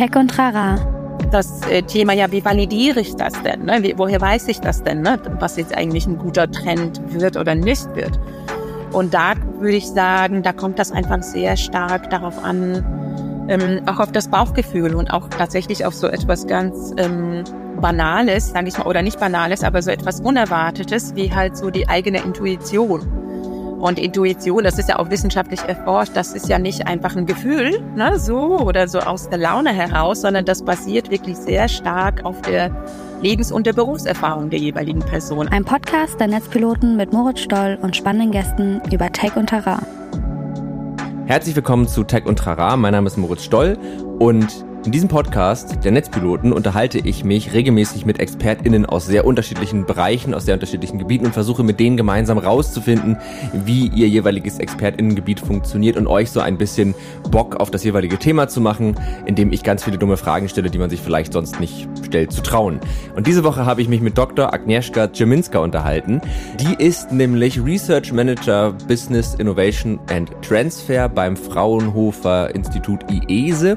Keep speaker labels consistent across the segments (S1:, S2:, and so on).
S1: Tech und Trara.
S2: Das äh, Thema ja, wie validiere ich das denn? Ne? Woher weiß ich das denn, ne? was jetzt eigentlich ein guter Trend wird oder nicht wird? Und da würde ich sagen, da kommt das einfach sehr stark darauf an, ähm, auch auf das Bauchgefühl und auch tatsächlich auf so etwas ganz ähm, Banales, sage ich mal, oder nicht Banales, aber so etwas Unerwartetes, wie halt so die eigene Intuition. Und Intuition, das ist ja auch wissenschaftlich erforscht, das ist ja nicht einfach ein Gefühl, ne, so oder so aus der Laune heraus, sondern das basiert wirklich sehr stark auf der Lebens- und der Berufserfahrung der jeweiligen Person.
S1: Ein Podcast der Netzpiloten mit Moritz Stoll und spannenden Gästen über Tech und Terrain.
S3: Herzlich willkommen zu Tech und Trara. Mein Name ist Moritz Stoll und in diesem Podcast der Netzpiloten unterhalte ich mich regelmäßig mit ExpertInnen aus sehr unterschiedlichen Bereichen, aus sehr unterschiedlichen Gebieten und versuche mit denen gemeinsam rauszufinden, wie ihr jeweiliges ExpertInnengebiet funktioniert und euch so ein bisschen Bock auf das jeweilige Thema zu machen, indem ich ganz viele dumme Fragen stelle, die man sich vielleicht sonst nicht stellt, zu trauen. Und diese Woche habe ich mich mit Dr. Agnieszka Dzeminska unterhalten. Die ist nämlich Research Manager Business Innovation and Transfer beim Fraunhofer Institut IESE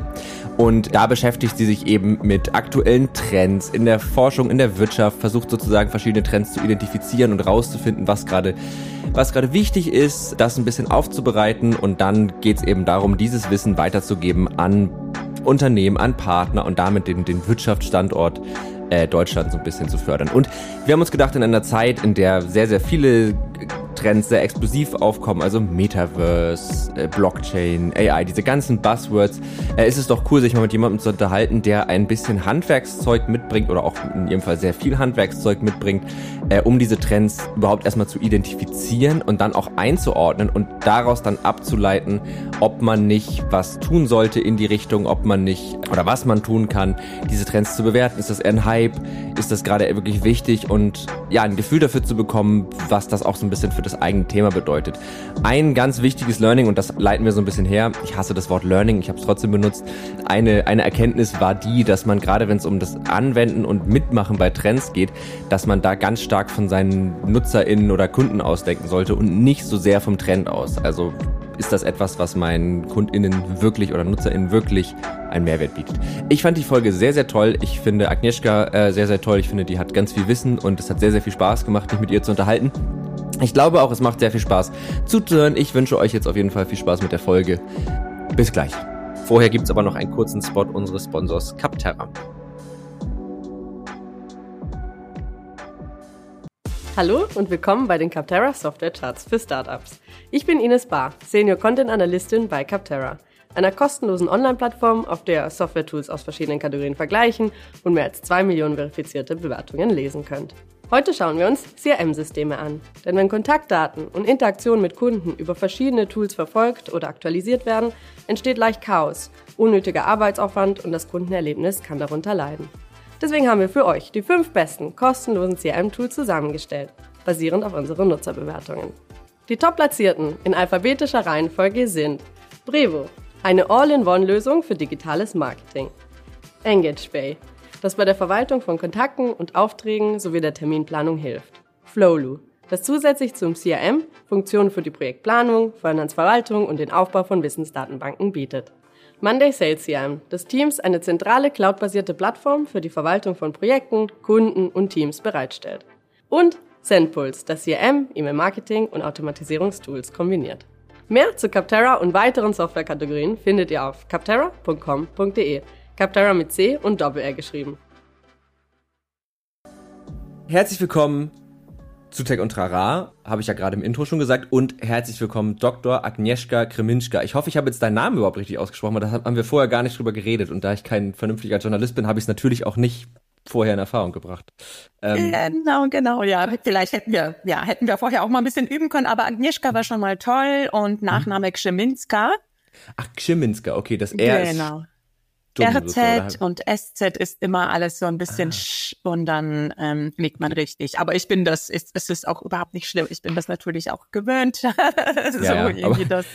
S3: und da beschäftigt sie sich eben mit aktuellen Trends in der Forschung, in der Wirtschaft, versucht sozusagen verschiedene Trends zu identifizieren und rauszufinden, was gerade was gerade wichtig ist, das ein bisschen aufzubereiten und dann geht es eben darum, dieses Wissen weiterzugeben an Unternehmen, an Partner und damit den, den Wirtschaftsstandort äh, Deutschland so ein bisschen zu fördern. Und wir haben uns gedacht, in einer Zeit, in der sehr, sehr viele Trends sehr explosiv aufkommen, also Metaverse, äh, Blockchain, AI, diese ganzen Buzzwords, äh, ist es doch cool, sich mal mit jemandem zu unterhalten, der ein bisschen Handwerkszeug mitbringt oder auch in jedem Fall sehr viel Handwerkszeug mitbringt, äh, um diese Trends überhaupt erstmal zu identifizieren und dann auch einzuordnen und daraus dann abzuleiten, ob man nicht was tun sollte in die Richtung, ob man nicht oder was man tun kann, diese Trends zu bewerten. Ist das eher ein Hype? Ist das gerade wirklich wichtig? Und ja, ein Gefühl dafür zu bekommen, was das auch so ein bisschen für das eigene Thema bedeutet. Ein ganz wichtiges Learning, und das leiten wir so ein bisschen her, ich hasse das Wort Learning, ich habe es trotzdem benutzt, eine, eine Erkenntnis war die, dass man gerade, wenn es um das Anwenden und Mitmachen bei Trends geht, dass man da ganz stark von seinen NutzerInnen oder Kunden ausdenken sollte und nicht so sehr vom Trend aus. Also ist das etwas, was meinen KundInnen wirklich oder NutzerInnen wirklich einen Mehrwert bietet. Ich fand die Folge sehr, sehr toll. Ich finde Agnieszka äh, sehr, sehr toll. Ich finde, die hat ganz viel Wissen und es hat sehr, sehr viel Spaß gemacht, mich mit ihr zu unterhalten. Ich glaube auch, es macht sehr viel Spaß zuzuhören. Ich wünsche euch jetzt auf jeden Fall viel Spaß mit der Folge. Bis gleich. Vorher gibt es aber noch einen kurzen Spot unseres Sponsors Capterra.
S4: Hallo und willkommen bei den Capterra Software Charts für Startups. Ich bin Ines Barr, Senior Content Analystin bei Capterra, einer kostenlosen Online-Plattform, auf der Software-Tools aus verschiedenen Kategorien vergleichen und mehr als zwei Millionen verifizierte Bewertungen lesen könnt. Heute schauen wir uns CRM-Systeme an. Denn wenn Kontaktdaten und Interaktionen mit Kunden über verschiedene Tools verfolgt oder aktualisiert werden, entsteht leicht Chaos, unnötiger Arbeitsaufwand und das Kundenerlebnis kann darunter leiden. Deswegen haben wir für euch die fünf besten kostenlosen CRM-Tools zusammengestellt, basierend auf unseren Nutzerbewertungen. Die top-platzierten in alphabetischer Reihenfolge sind Brevo, eine All-in-One-Lösung für digitales Marketing. EngageBay, das bei der Verwaltung von Kontakten und Aufträgen sowie der Terminplanung hilft. Flowlu, das zusätzlich zum CRM Funktionen für die Projektplanung, Finanzverwaltung und den Aufbau von Wissensdatenbanken bietet. Monday Sales CRM, des Teams eine zentrale cloudbasierte Plattform für die Verwaltung von Projekten, Kunden und Teams bereitstellt. Und Sendpulse, das CRM, E-Mail-Marketing und Automatisierungstools kombiniert. Mehr zu Capterra und weiteren Softwarekategorien findet ihr auf capterra.com.de. Capterra mit C und Doppel-R geschrieben.
S3: Herzlich willkommen zu Tech und Trara, habe ich ja gerade im Intro schon gesagt. Und herzlich willkommen, Dr. Agnieszka Kreminska. Ich hoffe, ich habe jetzt deinen Namen überhaupt richtig ausgesprochen, weil da haben wir vorher gar nicht drüber geredet. Und da ich kein vernünftiger Journalist bin, habe ich es natürlich auch nicht vorher in Erfahrung gebracht.
S2: Ähm, genau, genau, ja. Vielleicht hätten wir, ja, hätten wir vorher auch mal ein bisschen üben können, aber Agnieszka war schon mal toll und Nachname Krzeminska.
S3: Ach, Krzeminska, okay, das R
S2: genau. ist RZ und SZ ist immer alles so ein bisschen ah. sch und dann ähm, liegt man richtig. Aber ich bin das, es ist auch überhaupt nicht schlimm. Ich bin das natürlich auch gewöhnt. so ja, irgendwie das.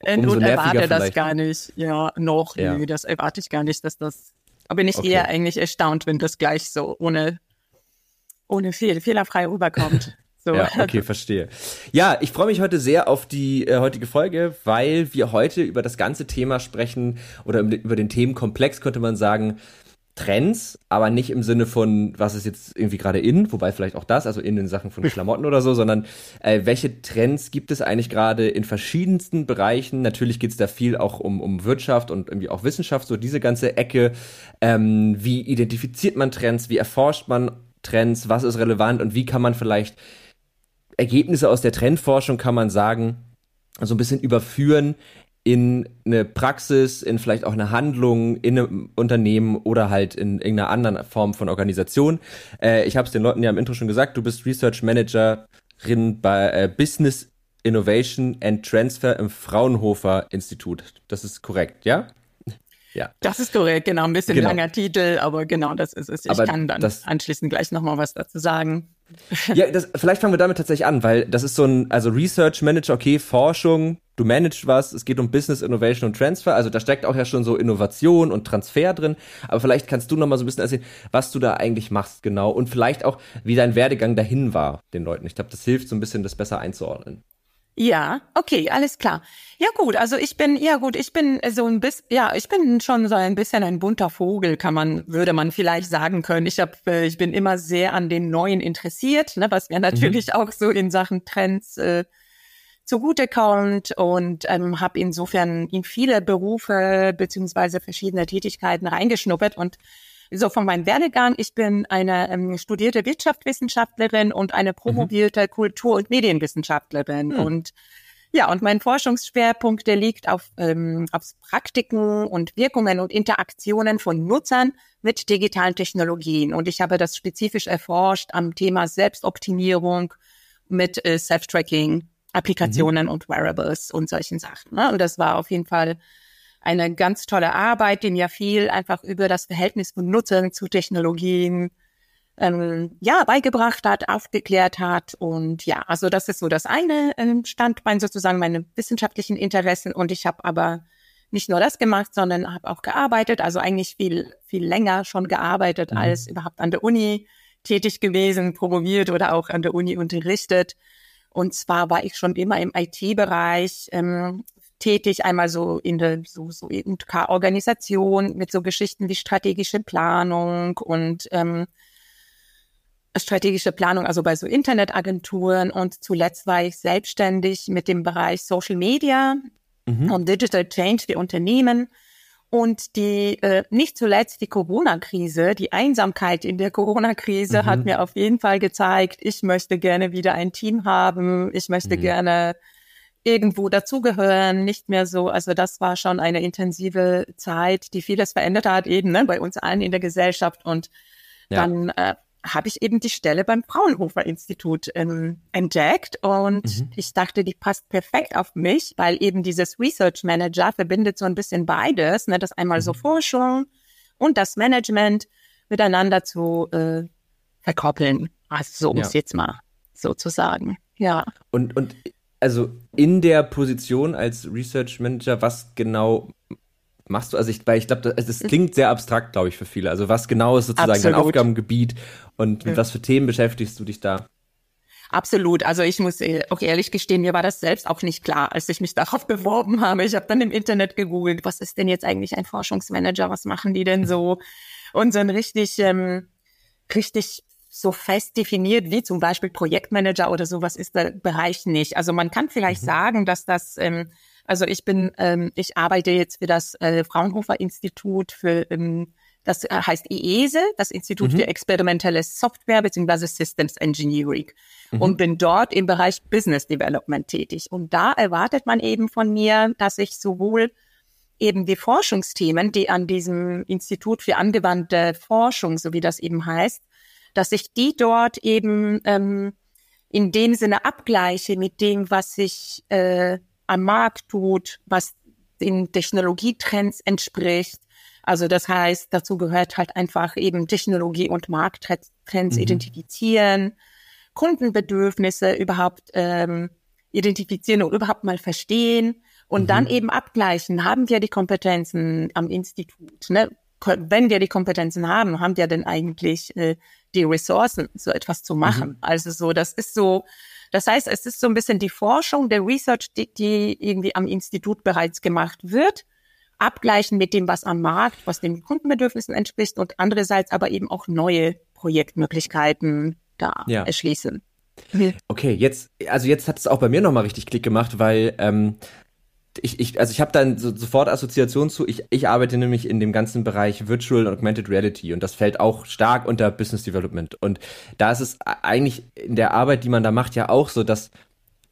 S2: Und erwarte das gar nicht. Ja, noch, ja. nee, das erwarte ich gar nicht, dass das. Aber bin ich okay. eher eigentlich erstaunt, wenn das gleich so ohne, ohne Fehl, fehlerfrei rüberkommt. So.
S3: Ja, okay, verstehe. Ja, ich freue mich heute sehr auf die äh, heutige Folge, weil wir heute über das ganze Thema sprechen oder über den Themenkomplex, könnte man sagen, Trends, aber nicht im Sinne von, was ist jetzt irgendwie gerade in, wobei vielleicht auch das, also in den Sachen von Klamotten oder so, sondern äh, welche Trends gibt es eigentlich gerade in verschiedensten Bereichen? Natürlich geht es da viel auch um, um Wirtschaft und irgendwie auch Wissenschaft, so diese ganze Ecke. Ähm, wie identifiziert man Trends? Wie erforscht man Trends? Was ist relevant und wie kann man vielleicht Ergebnisse aus der Trendforschung, kann man sagen, so ein bisschen überführen in eine Praxis, in vielleicht auch eine Handlung in einem Unternehmen oder halt in irgendeiner anderen Form von Organisation. Äh, ich habe es den Leuten ja im Intro schon gesagt, du bist Research Managerin bei äh, Business Innovation and Transfer im Fraunhofer Institut. Das ist korrekt, ja?
S2: Ja. Das ist korrekt, genau. Ein bisschen genau. langer Titel, aber genau das ist es. Ich aber kann dann anschließend gleich nochmal was dazu sagen.
S3: Ja, das, vielleicht fangen wir damit tatsächlich an, weil das ist so ein, also Research Manager, okay, Forschung, du managst was, es geht um Business Innovation und Transfer, also da steckt auch ja schon so Innovation und Transfer drin, aber vielleicht kannst du noch mal so ein bisschen erzählen, was du da eigentlich machst genau und vielleicht auch, wie dein Werdegang dahin war, den Leuten. Ich glaube, das hilft so ein bisschen, das besser einzuordnen.
S2: Ja, okay, alles klar. Ja gut, also ich bin, ja gut, ich bin so ein bisschen, ja, ich bin schon so ein bisschen ein bunter Vogel, kann man, würde man vielleicht sagen können. Ich hab, äh, ich bin immer sehr an den Neuen interessiert, ne, was mir mhm. natürlich mhm. auch so in Sachen Trends äh, zugutekommt und ähm, habe insofern in viele Berufe beziehungsweise verschiedene Tätigkeiten reingeschnuppert und so von meinem Werdegang, ich bin eine ähm, studierte Wirtschaftswissenschaftlerin und eine mhm. promovierte mhm. Kultur- und Medienwissenschaftlerin. Mhm. Und ja, und mein Forschungsschwerpunkt, der liegt auf, ähm, auf Praktiken und Wirkungen und Interaktionen von Nutzern mit digitalen Technologien. Und ich habe das spezifisch erforscht am Thema Selbstoptimierung mit äh, Self-Tracking, Applikationen mhm. und Wearables und solchen Sachen. Ne? Und das war auf jeden Fall eine ganz tolle Arbeit, die mir viel einfach über das Verhältnis von Nutzern zu Technologien ähm, ja beigebracht hat, aufgeklärt hat und ja, also das ist so das eine ähm, Standbein sozusagen meine wissenschaftlichen Interessen und ich habe aber nicht nur das gemacht, sondern habe auch gearbeitet, also eigentlich viel viel länger schon gearbeitet mhm. als überhaupt an der Uni tätig gewesen, promoviert oder auch an der Uni unterrichtet. Und zwar war ich schon immer im IT-Bereich ähm, tätig, einmal so in der so, so organisation mit so Geschichten wie strategische Planung und ähm, strategische Planung, also bei so Internetagenturen und zuletzt war ich selbstständig mit dem Bereich Social Media mhm. und Digital Change für Unternehmen. Und die, äh, nicht zuletzt die Corona-Krise, die Einsamkeit in der Corona-Krise mhm. hat mir auf jeden Fall gezeigt, ich möchte gerne wieder ein Team haben, ich möchte mhm. gerne irgendwo dazugehören, nicht mehr so. Also das war schon eine intensive Zeit, die vieles verändert hat, eben ne, bei uns allen in der Gesellschaft. Und ja. dann äh, habe ich eben die Stelle beim Fraunhofer Institut ähm, entdeckt und mhm. ich dachte, die passt perfekt auf mich, weil eben dieses Research Manager verbindet so ein bisschen beides, ne, das einmal mhm. so Forschung und das Management miteinander zu äh, verkoppeln. Also so um es jetzt mal sozusagen. Ja.
S3: Und, und also in der Position als Research Manager, was genau machst du? Also ich, weil ich glaube, das, das klingt sehr abstrakt, glaube ich, für viele. Also was genau ist sozusagen Absolut. dein Aufgabengebiet und mit ja. was für Themen beschäftigst du dich da?
S2: Absolut. Also ich muss äh, auch ehrlich gestehen, mir war das selbst auch nicht klar, als ich mich darauf beworben habe. Ich habe dann im Internet gegoogelt, was ist denn jetzt eigentlich ein Forschungsmanager? Was machen die denn so? Und so ein richtig, ähm, richtig so fest definiert wie zum Beispiel Projektmanager oder sowas ist der Bereich nicht. Also man kann vielleicht mhm. sagen, dass das, ähm, also ich bin, ähm, ich arbeite jetzt für das äh, Fraunhofer Institut für ähm, das heißt IESE, das Institut mhm. für experimentelle Software bzw. Systems Engineering mhm. und bin dort im Bereich Business Development tätig. Und da erwartet man eben von mir, dass ich sowohl eben die Forschungsthemen, die an diesem Institut für angewandte Forschung, so wie das eben heißt, dass ich die dort eben ähm, in dem Sinne abgleiche mit dem, was sich äh, am Markt tut, was den Technologietrends entspricht. Also das heißt, dazu gehört halt einfach eben Technologie- und Markttrends mhm. identifizieren, Kundenbedürfnisse überhaupt ähm, identifizieren und überhaupt mal verstehen und mhm. dann eben abgleichen. Haben wir die Kompetenzen am Institut? Ne? Wenn wir die Kompetenzen haben, haben wir denn eigentlich äh, die Ressourcen, so etwas zu machen. Mhm. Also so, das ist so, das heißt, es ist so ein bisschen die Forschung, der Research, die, die irgendwie am Institut bereits gemacht wird, abgleichen mit dem, was am Markt, was den Kundenbedürfnissen entspricht und andererseits aber eben auch neue Projektmöglichkeiten da ja. erschließen.
S3: Okay, jetzt, also jetzt hat es auch bei mir nochmal richtig Klick gemacht, weil ähm, ich, ich, also ich habe dann so, sofort Assoziation zu, ich, ich arbeite nämlich in dem ganzen Bereich Virtual und Augmented Reality und das fällt auch stark unter Business Development. Und da ist es eigentlich in der Arbeit, die man da macht, ja auch so, dass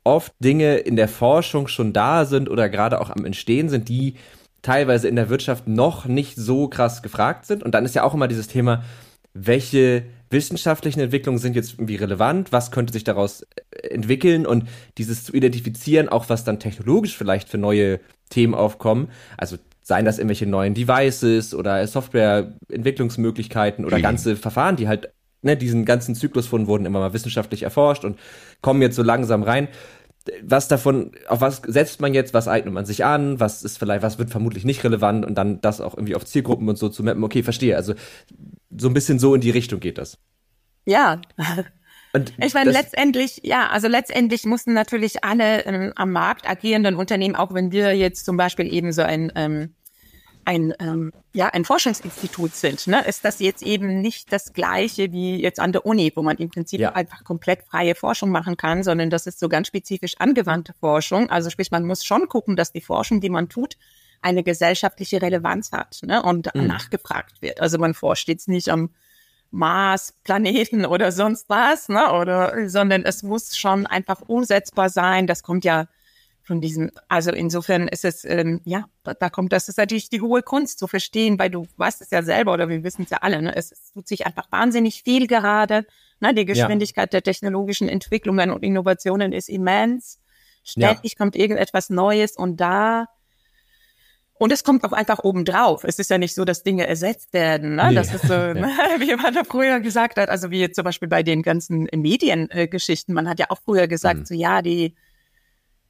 S3: oft Dinge in der Forschung schon da sind oder gerade auch am Entstehen sind, die teilweise in der Wirtschaft noch nicht so krass gefragt sind. Und dann ist ja auch immer dieses Thema, welche wissenschaftlichen Entwicklungen sind jetzt irgendwie relevant, was könnte sich daraus äh, entwickeln und dieses zu identifizieren, auch was dann technologisch vielleicht für neue Themen aufkommen. Also seien das irgendwelche neuen Devices oder Softwareentwicklungsmöglichkeiten oder mhm. ganze Verfahren, die halt ne, diesen ganzen Zyklus von wurden immer mal wissenschaftlich erforscht und kommen jetzt so langsam rein. Was davon, auf was setzt man jetzt, was eignet man sich an, was ist vielleicht, was wird vermutlich nicht relevant und dann das auch irgendwie auf Zielgruppen und so zu mappen. Okay, verstehe. Also so ein bisschen so in die Richtung geht das.
S2: Ja. Und ich meine, letztendlich, ja, also letztendlich mussten natürlich alle ähm, am Markt agierenden Unternehmen, auch wenn wir jetzt zum Beispiel eben so ein, ähm, ein, ähm, ja, ein Forschungsinstitut sind, ne, ist das jetzt eben nicht das gleiche wie jetzt an der Uni, wo man im Prinzip ja. einfach komplett freie Forschung machen kann, sondern das ist so ganz spezifisch angewandte Forschung. Also sprich, man muss schon gucken, dass die Forschung, die man tut, eine gesellschaftliche Relevanz hat ne, und mhm. nachgefragt wird. Also man forscht jetzt nicht am Mars, Planeten oder sonst was, ne, oder, sondern es muss schon einfach umsetzbar sein. Das kommt ja von diesem, also insofern ist es, ähm, ja, da, da kommt, das ist natürlich die hohe Kunst zu verstehen, weil du weißt es ja selber oder wir wissen es ja alle, ne, es, es tut sich einfach wahnsinnig viel gerade, ne, die Geschwindigkeit ja. der technologischen Entwicklungen und Innovationen ist immens. Ständig ja. kommt irgendetwas Neues und da und es kommt auch einfach oben drauf. Es ist ja nicht so, dass Dinge ersetzt werden. Ne? Nee. Das ist so, ja. wie man da früher gesagt hat, also wie zum Beispiel bei den ganzen Mediengeschichten. Äh, man hat ja auch früher gesagt, mhm. so ja, die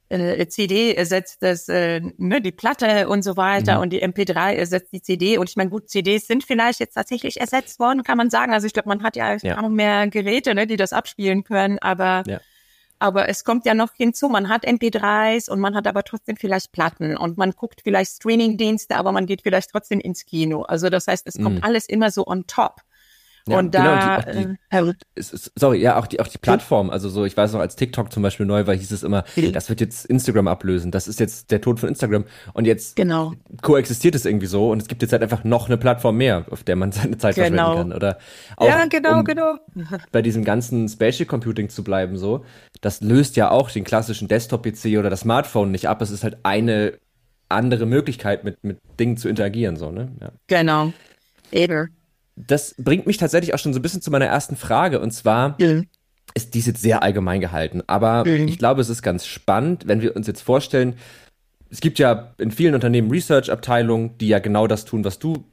S2: äh, CD ersetzt das, äh, ne, die Platte und so weiter mhm. und die MP3 ersetzt die CD. Und ich meine, gut, CDs sind vielleicht jetzt tatsächlich ersetzt worden, kann man sagen. Also ich glaube, man hat ja, ja. auch mehr Geräte, ne, die das abspielen können, aber ja aber es kommt ja noch hinzu, man hat MP3s und man hat aber trotzdem vielleicht Platten und man guckt vielleicht Streaming-Dienste, aber man geht vielleicht trotzdem ins Kino. Also das heißt, es kommt mm. alles immer so on top.
S3: Ja, und genau, da, und die, die, äh, sorry, ja, auch die, auch die Plattform, also so, ich weiß noch, als TikTok zum Beispiel neu war, hieß es immer, das wird jetzt Instagram ablösen, das ist jetzt der Tod von Instagram und jetzt
S2: genau.
S3: koexistiert es irgendwie so und es gibt jetzt halt einfach noch eine Plattform mehr, auf der man seine Zeit genau. verschwenden kann oder
S2: auch, Ja, genau, um genau.
S3: bei diesem ganzen Spatial Computing zu bleiben so, das löst ja auch den klassischen Desktop-PC oder das Smartphone nicht ab, es ist halt eine andere Möglichkeit mit, mit Dingen zu interagieren, so, ne?
S2: Ja. Genau. Eben
S3: das bringt mich tatsächlich auch schon so ein bisschen zu meiner ersten Frage und zwar mhm. ist dies jetzt sehr allgemein gehalten, aber mhm. ich glaube, es ist ganz spannend, wenn wir uns jetzt vorstellen, es gibt ja in vielen Unternehmen Research-Abteilungen, die ja genau das tun, was du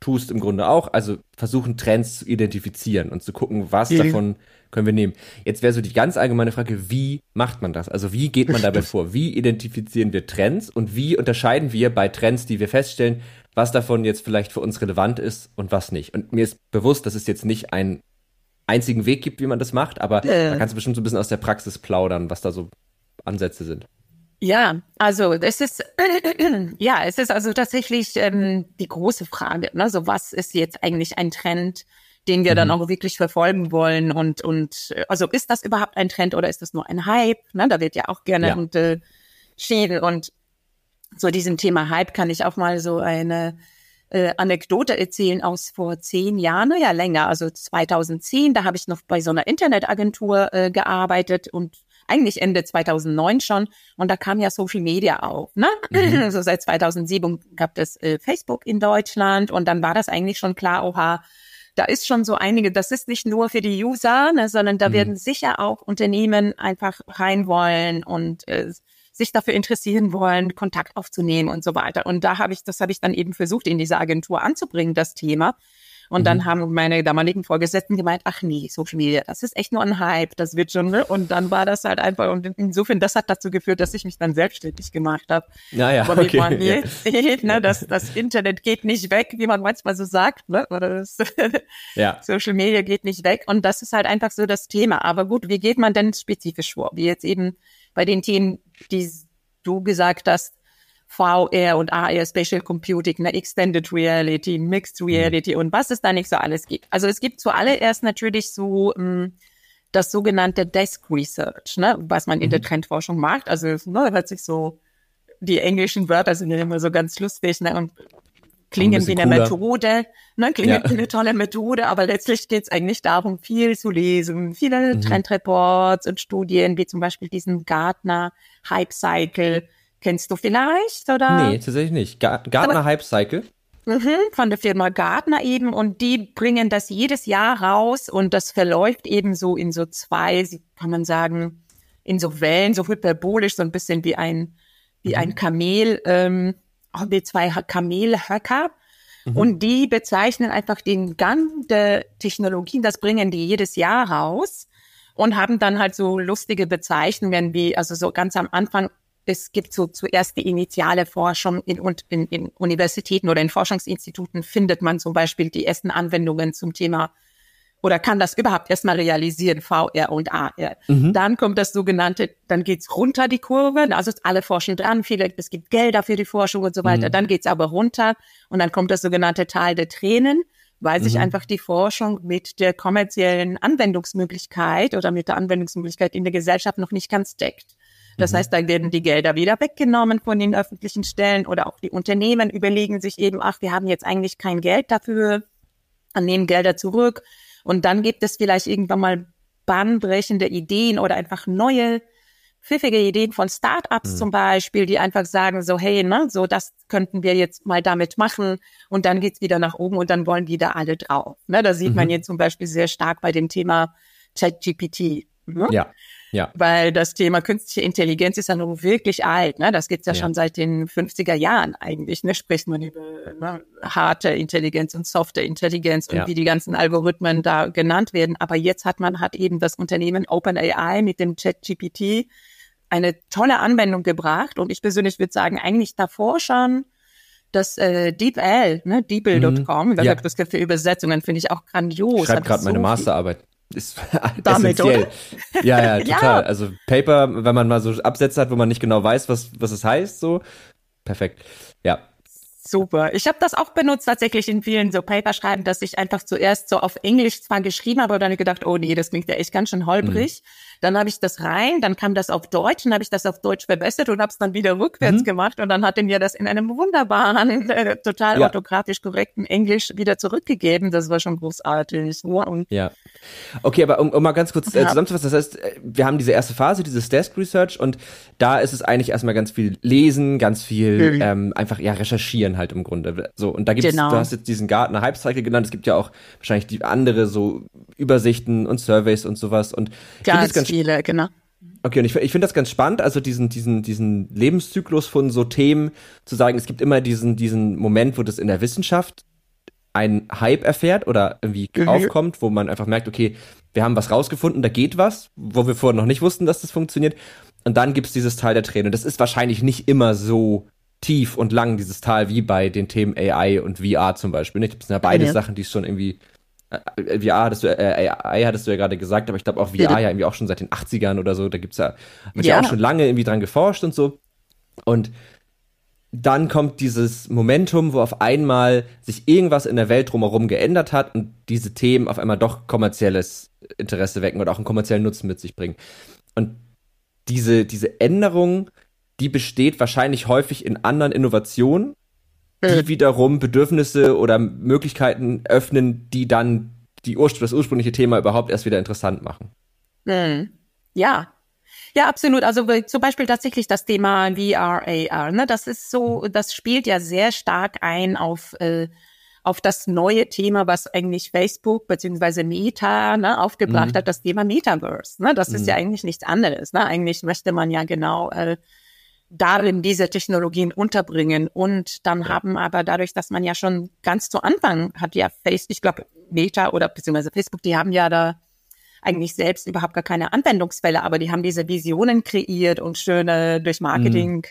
S3: tust im Grunde auch, also versuchen Trends zu identifizieren und zu gucken, was mhm. davon können wir nehmen. Jetzt wäre so die ganz allgemeine Frage, wie macht man das? Also wie geht man dabei vor? Wie identifizieren wir Trends und wie unterscheiden wir bei Trends, die wir feststellen, was davon jetzt vielleicht für uns relevant ist und was nicht. Und mir ist bewusst, dass es jetzt nicht einen einzigen Weg gibt, wie man das macht, aber äh. da kannst du bestimmt so ein bisschen aus der Praxis plaudern, was da so Ansätze sind.
S2: Ja, also es ist ja, es ist also tatsächlich ähm, die große Frage. Ne? So was ist jetzt eigentlich ein Trend, den wir mhm. dann auch wirklich verfolgen wollen und und also ist das überhaupt ein Trend oder ist das nur ein Hype? Ne? Da wird ja auch gerne ja. unterschieden und zu diesem Thema Hype kann ich auch mal so eine äh, Anekdote erzählen aus vor zehn Jahren, ja länger, also 2010, da habe ich noch bei so einer Internetagentur äh, gearbeitet und eigentlich Ende 2009 schon und da kam ja Social Media auf, ne? Mhm. Also seit 2007 gab es äh, Facebook in Deutschland und dann war das eigentlich schon klar, oha, da ist schon so einige, das ist nicht nur für die User, ne, sondern da mhm. werden sicher auch Unternehmen einfach rein wollen und äh, sich dafür interessieren wollen, Kontakt aufzunehmen und so weiter. Und da habe ich, das habe ich dann eben versucht, in dieser Agentur anzubringen, das Thema. Und mhm. dann haben meine damaligen Vorgesetzten gemeint, ach nee, Social Media, das ist echt nur ein Hype, das wird schon. Ne? Und dann war das halt einfach, und insofern, das hat dazu geführt, dass ich mich dann selbstständig gemacht habe.
S3: Naja, Aber
S2: okay. Man ja. sieht, ne, das, das Internet geht nicht weg, wie man manchmal so sagt. Ne? Oder das ja. Social Media geht nicht weg. Und das ist halt einfach so das Thema. Aber gut, wie geht man denn spezifisch vor? Wie jetzt eben bei den Themen, die du gesagt hast, VR und AR, Spatial Computing, ne, Extended Reality, Mixed mhm. Reality und was es da nicht so alles gibt. Also es gibt zuallererst natürlich so mh, hm, das sogenannte Desk Research, ne, was man in der mhm. Trendforschung macht. Also ne, hört sich so, die englischen Wörter sind ja immer so ganz lustig ne, und klingen ein wie eine cooler. Methode, ne, klingen ja. wie eine tolle Methode, aber letztlich geht es eigentlich darum, viel zu lesen, viele mhm. Trendreports und Studien, wie zum Beispiel diesen Gartner Hype Cycle, Kennst du vielleicht, oder?
S3: Nee, tatsächlich nicht. Gartner Hype Cycle?
S2: Mhm, von der Firma Gartner eben und die bringen das jedes Jahr raus und das verläuft eben so in so zwei, kann man sagen, in so Wellen, so hyperbolisch, so ein bisschen wie ein, wie mhm. ein Kamel, ähm, wie zwei Kamelhöcker. Mhm. Und die bezeichnen einfach den Gang der Technologien, das bringen die jedes Jahr raus und haben dann halt so lustige Bezeichnungen wie, also so ganz am Anfang es gibt so zuerst die initiale Forschung in, in, in Universitäten oder in Forschungsinstituten findet man zum Beispiel die ersten Anwendungen zum Thema oder kann das überhaupt erstmal realisieren, VR und AR. Mhm. Dann kommt das sogenannte, dann geht's runter die Kurve, also alle forschen dran, viele, es gibt Gelder für die Forschung und so weiter, mhm. dann geht's aber runter und dann kommt das sogenannte Teil der Tränen, weil mhm. sich einfach die Forschung mit der kommerziellen Anwendungsmöglichkeit oder mit der Anwendungsmöglichkeit in der Gesellschaft noch nicht ganz deckt. Das mhm. heißt, da werden die Gelder wieder weggenommen von den öffentlichen Stellen oder auch die Unternehmen überlegen sich eben, ach, wir haben jetzt eigentlich kein Geld dafür, nehmen Gelder zurück. Und dann gibt es vielleicht irgendwann mal bahnbrechende Ideen oder einfach neue pfiffige Ideen von Startups mhm. zum Beispiel, die einfach sagen so, hey, ne, so das könnten wir jetzt mal damit machen und dann geht's wieder nach oben und dann wollen wieder alle drauf. Ne, da sieht mhm. man jetzt zum Beispiel sehr stark bei dem Thema ChatGPT.
S3: Ne? Ja. Ja.
S2: Weil das Thema künstliche Intelligenz ist ja nun wirklich alt. Ne? Das gibt's ja, ja schon seit den 50er Jahren eigentlich. Ne? Spricht man über ne? harte Intelligenz und softe Intelligenz und ja. wie die ganzen Algorithmen da genannt werden. Aber jetzt hat man hat eben das Unternehmen OpenAI mit dem ChatGPT eine tolle Anwendung gebracht. Und ich persönlich würde sagen, eigentlich davor schon das äh, DeepL, ne, DeepL.com, mhm. ja. das für Übersetzungen finde ich auch grandios.
S3: Ich schreibe gerade so meine Masterarbeit ist Damit, essentiell. Oder? Ja, ja, total. ja. Also Paper, wenn man mal so Absätze hat, wo man nicht genau weiß, was, was es heißt, so, perfekt. Ja.
S2: Super. Ich habe das auch benutzt tatsächlich in vielen so Paper-Schreiben, dass ich einfach zuerst so auf Englisch zwar geschrieben habe, aber dann gedacht, oh nee, das klingt ja echt ganz schön holprig. Mhm. Dann habe ich das rein, dann kam das auf Deutsch und habe ich das auf Deutsch verbessert und habe es dann wieder rückwärts mhm. gemacht und dann hat er mir das in einem wunderbaren, äh, total ja. orthografisch korrekten Englisch wieder zurückgegeben. Das war schon großartig.
S3: Und ja. Okay, aber um, um mal ganz kurz äh, zusammenzufassen, das heißt, äh, wir haben diese erste Phase, dieses Desk Research und da ist es eigentlich erstmal ganz viel lesen, ganz viel mhm. ähm, einfach ja recherchieren halt im Grunde. So und da gibt es, genau. du hast jetzt diesen Gartner Hype Cycle genannt. Es gibt ja auch wahrscheinlich die andere so Übersichten und Surveys und sowas und
S2: ganz, ganz viele, genau.
S3: Okay, und ich, ich finde das ganz spannend, also diesen, diesen, diesen Lebenszyklus von so Themen zu sagen, es gibt immer diesen, diesen Moment, wo das in der Wissenschaft ein Hype erfährt oder irgendwie mhm. aufkommt, wo man einfach merkt, okay, wir haben was rausgefunden, da geht was, wo wir vorher noch nicht wussten, dass das funktioniert. Und dann gibt's dieses Teil der Tränen. Und das ist wahrscheinlich nicht immer so tief und lang, dieses Tal, wie bei den Themen AI und VR zum Beispiel. Das sind ja beide ja. Sachen, die schon irgendwie VR hattest du, äh, AI hattest du ja gerade gesagt, aber ich glaube auch VR ja. ja irgendwie auch schon seit den 80ern oder so, da gibt's ja, wird ja. ja auch schon lange irgendwie dran geforscht und so. Und dann kommt dieses Momentum, wo auf einmal sich irgendwas in der Welt drumherum geändert hat und diese Themen auf einmal doch kommerzielles Interesse wecken oder auch einen kommerziellen Nutzen mit sich bringen. Und diese, diese Änderung, die besteht wahrscheinlich häufig in anderen Innovationen, die wiederum Bedürfnisse oder Möglichkeiten öffnen, die dann die Urspr das ursprüngliche Thema überhaupt erst wieder interessant machen.
S2: Mhm. Ja. Ja, absolut. Also zum Beispiel tatsächlich das Thema VR, AR. Ne? Das ist so, das spielt ja sehr stark ein auf äh, auf das neue Thema, was eigentlich Facebook beziehungsweise Meta ne, aufgebracht mhm. hat, das Thema Metaverse. Ne? Das mhm. ist ja eigentlich nichts anderes. Ne? Eigentlich möchte man ja genau äh, darin diese Technologien unterbringen. Und dann haben aber dadurch, dass man ja schon ganz zu Anfang hat ja Facebook, ich glaube Meta oder beziehungsweise Facebook, die haben ja da eigentlich selbst überhaupt gar keine Anwendungsfälle, aber die haben diese Visionen kreiert und schöne durch Marketing.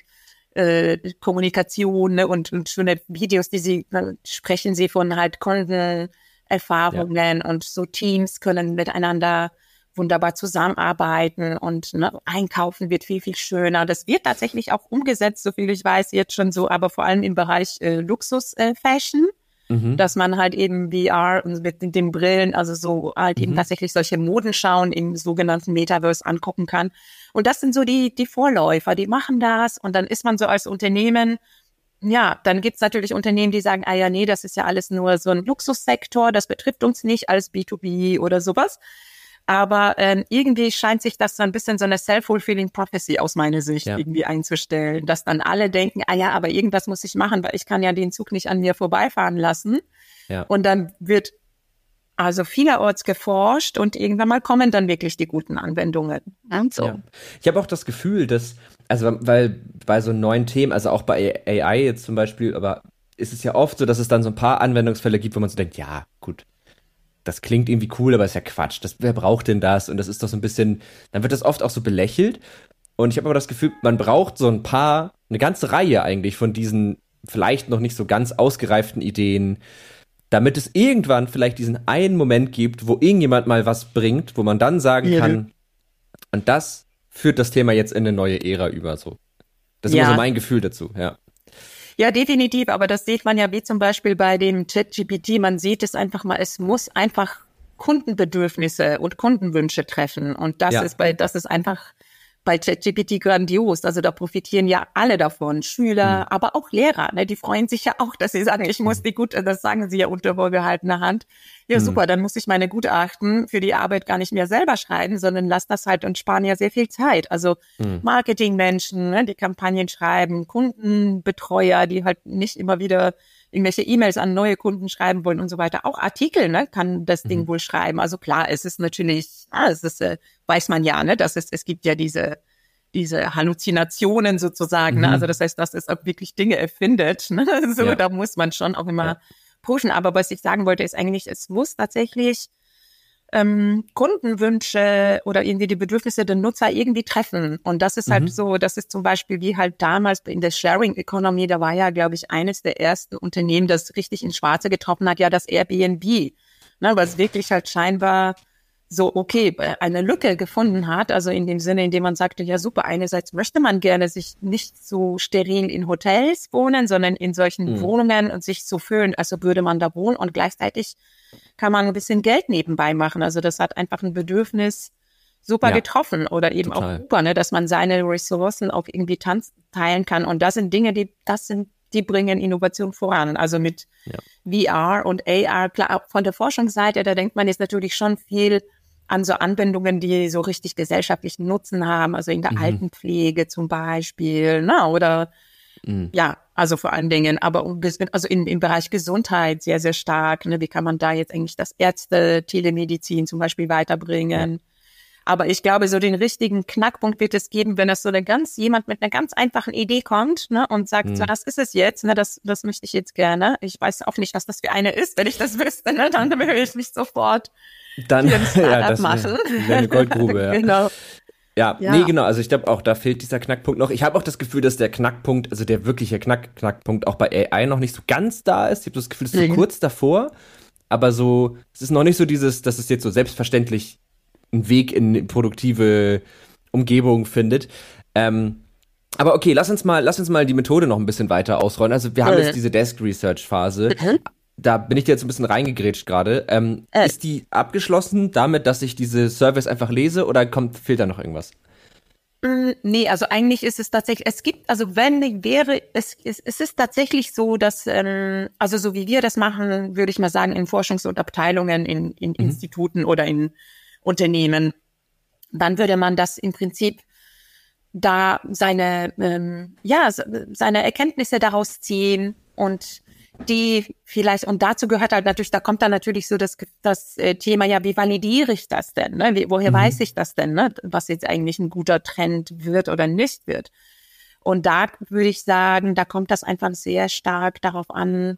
S2: Mhm. Äh, Kommunikation ne, und, und schöne Videos, die sie sprechen sie von halt Kundenerfahrungen ja. und so Teams können miteinander wunderbar zusammenarbeiten und ne, einkaufen wird viel, viel schöner. Das wird tatsächlich auch umgesetzt, so viel ich weiß, jetzt schon so, aber vor allem im Bereich äh, Luxus-Fashion. Äh, mhm. dass man halt eben VR und mit den Brillen, also so halt mhm. eben tatsächlich solche Modenschauen im sogenannten Metaverse angucken kann. Und das sind so die, die Vorläufer, die machen das und dann ist man so als Unternehmen ja, dann gibt's natürlich Unternehmen, die sagen, ah ja, nee, das ist ja alles nur so ein Luxussektor, das betrifft uns nicht als B2B oder sowas. Aber ähm, irgendwie scheint sich das so ein bisschen so eine self-fulfilling prophecy aus meiner Sicht ja. irgendwie einzustellen, dass dann alle denken, ah ja, aber irgendwas muss ich machen, weil ich kann ja den Zug nicht an mir vorbeifahren lassen. Ja. Und dann wird also vielerorts geforscht und irgendwann mal kommen dann wirklich die guten Anwendungen.
S3: Und so. Ja. Ich habe auch das Gefühl, dass, also weil bei so neuen Themen, also auch bei AI jetzt zum Beispiel, aber ist es ja oft so, dass es dann so ein paar Anwendungsfälle gibt, wo man so denkt, ja, das klingt irgendwie cool, aber ist ja Quatsch. Das, wer braucht denn das? Und das ist doch so ein bisschen, dann wird das oft auch so belächelt. Und ich habe aber das Gefühl, man braucht so ein paar, eine ganze Reihe eigentlich von diesen vielleicht noch nicht so ganz ausgereiften Ideen, damit es irgendwann vielleicht diesen einen Moment gibt, wo irgendjemand mal was bringt, wo man dann sagen ja, kann, und das führt das Thema jetzt in eine neue Ära über, so. Das ist ja. immer so mein Gefühl dazu, ja.
S2: Ja, definitiv. Aber das sieht man ja wie zum Beispiel bei dem ChatGPT. Man sieht es einfach mal, es muss einfach Kundenbedürfnisse und Kundenwünsche treffen. Und das ja. ist bei, das ist einfach bei ChatGPT grandios. Also da profitieren ja alle davon, Schüler, mhm. aber auch Lehrer. Ne? Die freuen sich ja auch, dass sie sagen, ich muss die gut, das sagen sie ja unter vorgehaltener Hand. Ja, mhm. super, dann muss ich meine Gutachten für die Arbeit gar nicht mehr selber schreiben, sondern lass das halt und sparen ja sehr viel Zeit. Also mhm. Marketingmenschen, ne, die Kampagnen schreiben, Kundenbetreuer, die halt nicht immer wieder irgendwelche E-Mails an neue Kunden schreiben wollen und so weiter. Auch Artikel, ne, kann das Ding mhm. wohl schreiben. Also klar, es ist natürlich, ah, es ist, äh, weiß man ja, ne, dass es, es gibt ja diese, diese Halluzinationen sozusagen. Ne? Mhm. Ne? Also das heißt, dass es auch wirklich Dinge erfindet. Ne? So, ja. da muss man schon auch immer ja. pushen. Aber was ich sagen wollte, ist eigentlich, es muss tatsächlich ähm, Kundenwünsche oder irgendwie die Bedürfnisse der Nutzer irgendwie treffen. Und das ist halt mhm. so, das ist zum Beispiel wie halt damals in der Sharing Economy, da war ja, glaube ich, eines der ersten Unternehmen, das richtig ins Schwarze getroffen hat, ja das Airbnb. Ne, was wirklich halt scheinbar so, okay, eine Lücke gefunden hat, also in dem Sinne, in dem man sagte, ja super, einerseits möchte man gerne sich nicht so steril in Hotels wohnen, sondern in solchen mhm. Wohnungen und sich so fühlen, also würde man da wohnen und gleichzeitig kann man ein bisschen Geld nebenbei machen. Also das hat einfach ein Bedürfnis super ja, getroffen oder eben total. auch super, ne, dass man seine Ressourcen auch irgendwie teilen kann. Und das sind Dinge, die, das sind, die bringen Innovation voran. Also mit ja. VR und AR, klar, von der Forschungsseite, da denkt man jetzt natürlich schon viel an so Anwendungen, die so richtig gesellschaftlichen Nutzen haben, also in der mhm. Altenpflege zum Beispiel, ne, oder Mhm. Ja, also vor allen Dingen, aber also in, im Bereich Gesundheit sehr, sehr stark. Ne? Wie kann man da jetzt eigentlich das Ärzte, Telemedizin zum Beispiel weiterbringen? Ja. Aber ich glaube, so den richtigen Knackpunkt wird es geben, wenn das so eine ganz, jemand mit einer ganz einfachen Idee kommt ne, und sagt, mhm. so, das ist es jetzt, ne, das, das möchte ich jetzt gerne. Ich weiß auch nicht, was das für eine ist. Wenn ich das wüsste, ne, dann würde ich mich sofort
S3: dann ja, das machen. Wäre eine Goldgrube, ja. genau. Ja, ja, nee, genau. Also ich glaube auch, da fehlt dieser Knackpunkt noch. Ich habe auch das Gefühl, dass der Knackpunkt, also der wirkliche Knack Knackpunkt auch bei AI noch nicht so ganz da ist. Ich habe das Gefühl, es ist so kurz davor, aber so, es ist noch nicht so dieses, dass es jetzt so selbstverständlich einen Weg in produktive Umgebung findet. Ähm, aber okay, lass uns mal, lass uns mal die Methode noch ein bisschen weiter ausrollen. Also wir haben jetzt diese Desk Research Phase. Mhm da bin ich dir jetzt ein bisschen reingegrätscht gerade. Ähm, äh. Ist die abgeschlossen damit, dass ich diese Service einfach lese oder kommt, fehlt da noch irgendwas?
S2: Mm, nee, also eigentlich ist es tatsächlich, es gibt, also wenn wäre, es, es, es ist tatsächlich so, dass, ähm, also so wie wir das machen, würde ich mal sagen, in Forschungs- und Abteilungen, in, in mhm. Instituten oder in Unternehmen, dann würde man das im Prinzip da seine, ähm, ja, seine Erkenntnisse daraus ziehen und die vielleicht, und dazu gehört halt natürlich, da kommt dann natürlich so das, das äh, Thema, ja, wie validiere ich das denn? Ne? Wie, woher mhm. weiß ich das denn, ne? was jetzt eigentlich ein guter Trend wird oder nicht wird? Und da würde ich sagen, da kommt das einfach sehr stark darauf an,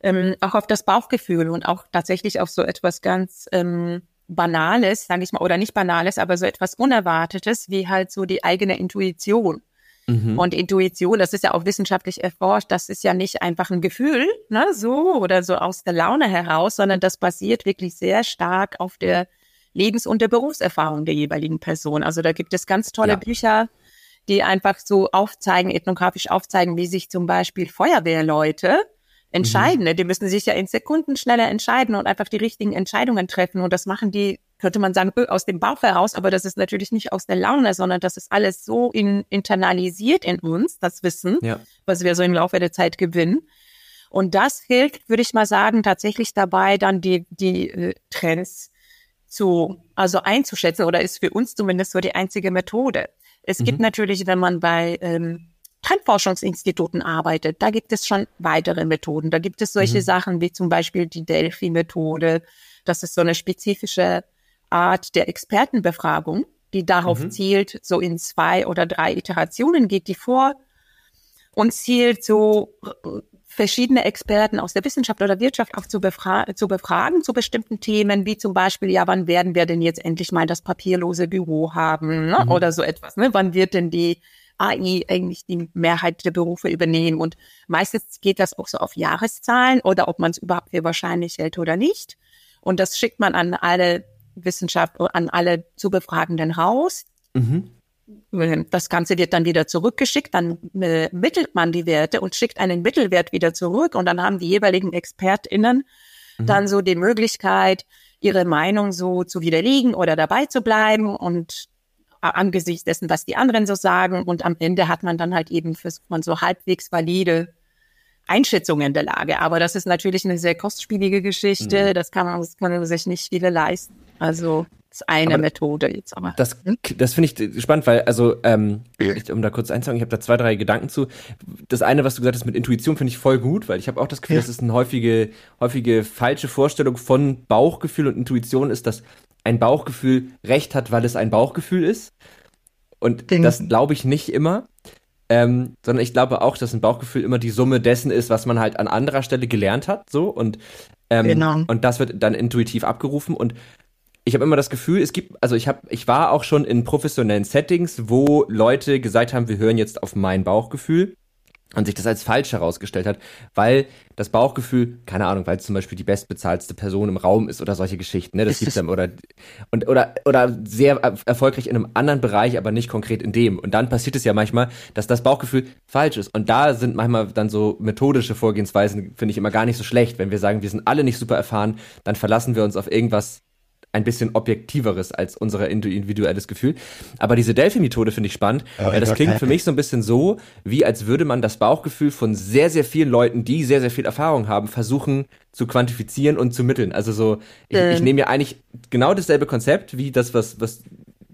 S2: ähm, auch auf das Bauchgefühl und auch tatsächlich auf so etwas ganz ähm, Banales, sage ich mal, oder nicht Banales, aber so etwas Unerwartetes, wie halt so die eigene Intuition. Mhm. Und Intuition, das ist ja auch wissenschaftlich erforscht, das ist ja nicht einfach ein Gefühl, ne, so oder so aus der Laune heraus, sondern das basiert wirklich sehr stark auf der Lebens- und der Berufserfahrung der jeweiligen Person. Also da gibt es ganz tolle ja. Bücher, die einfach so aufzeigen, ethnografisch aufzeigen, wie sich zum Beispiel Feuerwehrleute entscheiden. Mhm. Die müssen sich ja in Sekunden schneller entscheiden und einfach die richtigen Entscheidungen treffen. Und das machen die könnte man sagen, aus dem Bauch heraus, aber das ist natürlich nicht aus der Laune, sondern das ist alles so in, internalisiert in uns, das Wissen, ja. was wir so im Laufe der Zeit gewinnen. Und das hilft, würde ich mal sagen, tatsächlich dabei, dann die, die äh, Trends zu, also einzuschätzen oder ist für uns zumindest so die einzige Methode. Es mhm. gibt natürlich, wenn man bei ähm, Trendforschungsinstituten arbeitet, da gibt es schon weitere Methoden. Da gibt es solche mhm. Sachen wie zum Beispiel die Delphi-Methode. Das ist so eine spezifische Art der Expertenbefragung, die darauf mhm. zielt, so in zwei oder drei Iterationen geht die vor und zielt so äh, verschiedene Experten aus der Wissenschaft oder Wirtschaft auch zu, befra zu befragen zu bestimmten Themen, wie zum Beispiel, ja, wann werden wir denn jetzt endlich mal das papierlose Büro haben ne? Mhm. oder so etwas. Ne? Wann wird denn die AI eigentlich die Mehrheit der Berufe übernehmen? Und meistens geht das auch so auf Jahreszahlen oder ob man es überhaupt für wahrscheinlich hält oder nicht. Und das schickt man an alle Wissenschaft an alle zu Befragenden raus. Mhm. Das Ganze wird dann wieder zurückgeschickt, dann äh, mittelt man die Werte und schickt einen Mittelwert wieder zurück und dann haben die jeweiligen ExpertInnen mhm. dann so die Möglichkeit, ihre Meinung so zu widerlegen oder dabei zu bleiben und angesichts dessen, was die anderen so sagen und am Ende hat man dann halt eben versucht man so halbwegs valide Einschätzungen der Lage. Aber das ist natürlich eine sehr kostspielige Geschichte. Mhm. Das kann man, das kann sich nicht viele leisten. Also das ist eine aber Methode jetzt aber.
S3: Das, das finde ich spannend, weil, also, ähm, ich, um da kurz einzusagen, ich habe da zwei, drei Gedanken zu. Das eine, was du gesagt hast mit Intuition, finde ich voll gut, weil ich habe auch das Gefühl, ja. dass es eine häufige, häufige falsche Vorstellung von Bauchgefühl und Intuition ist, dass ein Bauchgefühl recht hat, weil es ein Bauchgefühl ist. Und Den das glaube ich nicht immer. Ähm, sondern ich glaube auch, dass ein Bauchgefühl immer die Summe dessen ist, was man halt an anderer Stelle gelernt hat, so und ähm, genau. und das wird dann intuitiv abgerufen und ich habe immer das Gefühl, es gibt, also ich habe, ich war auch schon in professionellen Settings, wo Leute gesagt haben, wir hören jetzt auf mein Bauchgefühl und sich das als falsch herausgestellt hat, weil das Bauchgefühl, keine Ahnung, weil es zum Beispiel die bestbezahlste Person im Raum ist oder solche Geschichten, ne, das gibt's dann oder und oder oder sehr erfolgreich in einem anderen Bereich, aber nicht konkret in dem. Und dann passiert es ja manchmal, dass das Bauchgefühl falsch ist. Und da sind manchmal dann so methodische Vorgehensweisen, finde ich immer gar nicht so schlecht, wenn wir sagen, wir sind alle nicht super erfahren, dann verlassen wir uns auf irgendwas ein bisschen objektiveres als unser individuelles Gefühl. Aber diese Delphi-Methode finde ich spannend, oh, weil das klingt für mich so ein bisschen so, wie als würde man das Bauchgefühl von sehr, sehr vielen Leuten, die sehr, sehr viel Erfahrung haben, versuchen zu quantifizieren und zu mitteln. Also so, ich, ähm. ich nehme ja eigentlich genau dasselbe Konzept wie das, was, was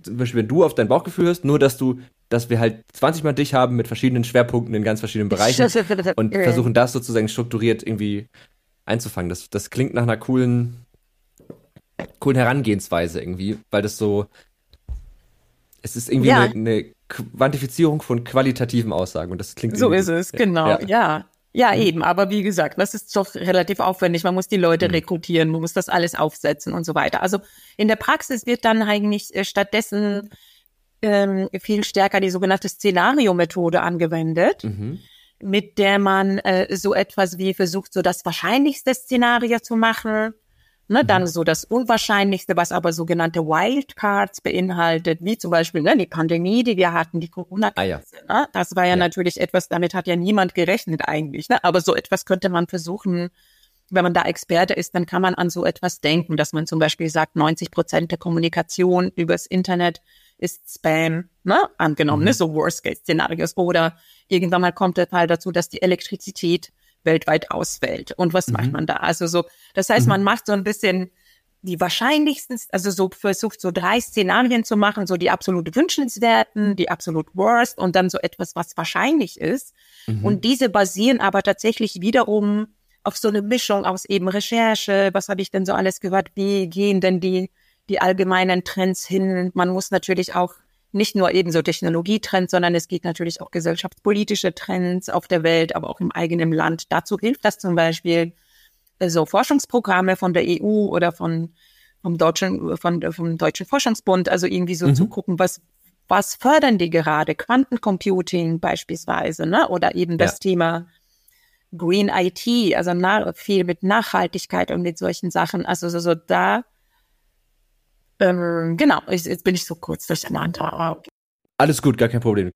S3: zum Beispiel, wenn du auf dein Bauchgefühl hörst, nur dass du, dass wir halt 20 Mal dich haben mit verschiedenen Schwerpunkten in ganz verschiedenen Bereichen und versuchen das sozusagen strukturiert irgendwie einzufangen. Das, das klingt nach einer coolen coolen Herangehensweise irgendwie, weil das so, es ist irgendwie ja. eine, eine, Quantifizierung von qualitativen Aussagen und das klingt
S2: so ist es, genau, ja. ja. Ja, mhm. eben. Aber wie gesagt, das ist doch relativ aufwendig. Man muss die Leute mhm. rekrutieren, man muss das alles aufsetzen und so weiter. Also in der Praxis wird dann eigentlich äh, stattdessen ähm, viel stärker die sogenannte Szenario-Methode angewendet, mhm. mit der man äh, so etwas wie versucht, so das wahrscheinlichste Szenario zu machen Ne, dann mhm. so das Unwahrscheinlichste, was aber sogenannte Wildcards beinhaltet, wie zum Beispiel ne, die Pandemie, die wir hatten, die Corona-Krise. Ah, ja. ne? Das war ja, ja, natürlich etwas, damit hat ja niemand gerechnet eigentlich. Ne? Aber so etwas könnte man versuchen, wenn man da Experte ist, dann kann man an so etwas denken, dass man zum Beispiel sagt, 90 Prozent der Kommunikation übers Internet ist Spam, ne? angenommen, ne? mhm. ne? so Worst-Case-Szenarios. Oder irgendwann mal kommt der Fall dazu, dass die Elektrizität weltweit ausfällt. Und was mhm. macht man da? Also so, das heißt, mhm. man macht so ein bisschen die wahrscheinlichsten, also so versucht so drei Szenarien zu machen, so die absolut wünschenswerten, die absolut worst und dann so etwas, was wahrscheinlich ist. Mhm. Und diese basieren aber tatsächlich wiederum auf so eine Mischung aus eben Recherche, was habe ich denn so alles gehört, wie gehen denn die, die allgemeinen Trends hin? Man muss natürlich auch nicht nur eben so Technologietrends, sondern es geht natürlich auch gesellschaftspolitische Trends auf der Welt, aber auch im eigenen Land. Dazu hilft das zum Beispiel äh, so Forschungsprogramme von der EU oder von vom deutschen von vom deutschen Forschungsbund, also irgendwie so mhm. zu gucken, was was fördern die gerade? Quantencomputing beispielsweise, ne? Oder eben das ja. Thema Green IT, also na, viel mit Nachhaltigkeit und mit solchen Sachen. Also so, so da ähm, genau, ich, jetzt bin ich so kurz durcheinander.
S3: Alles gut, gar kein Problem.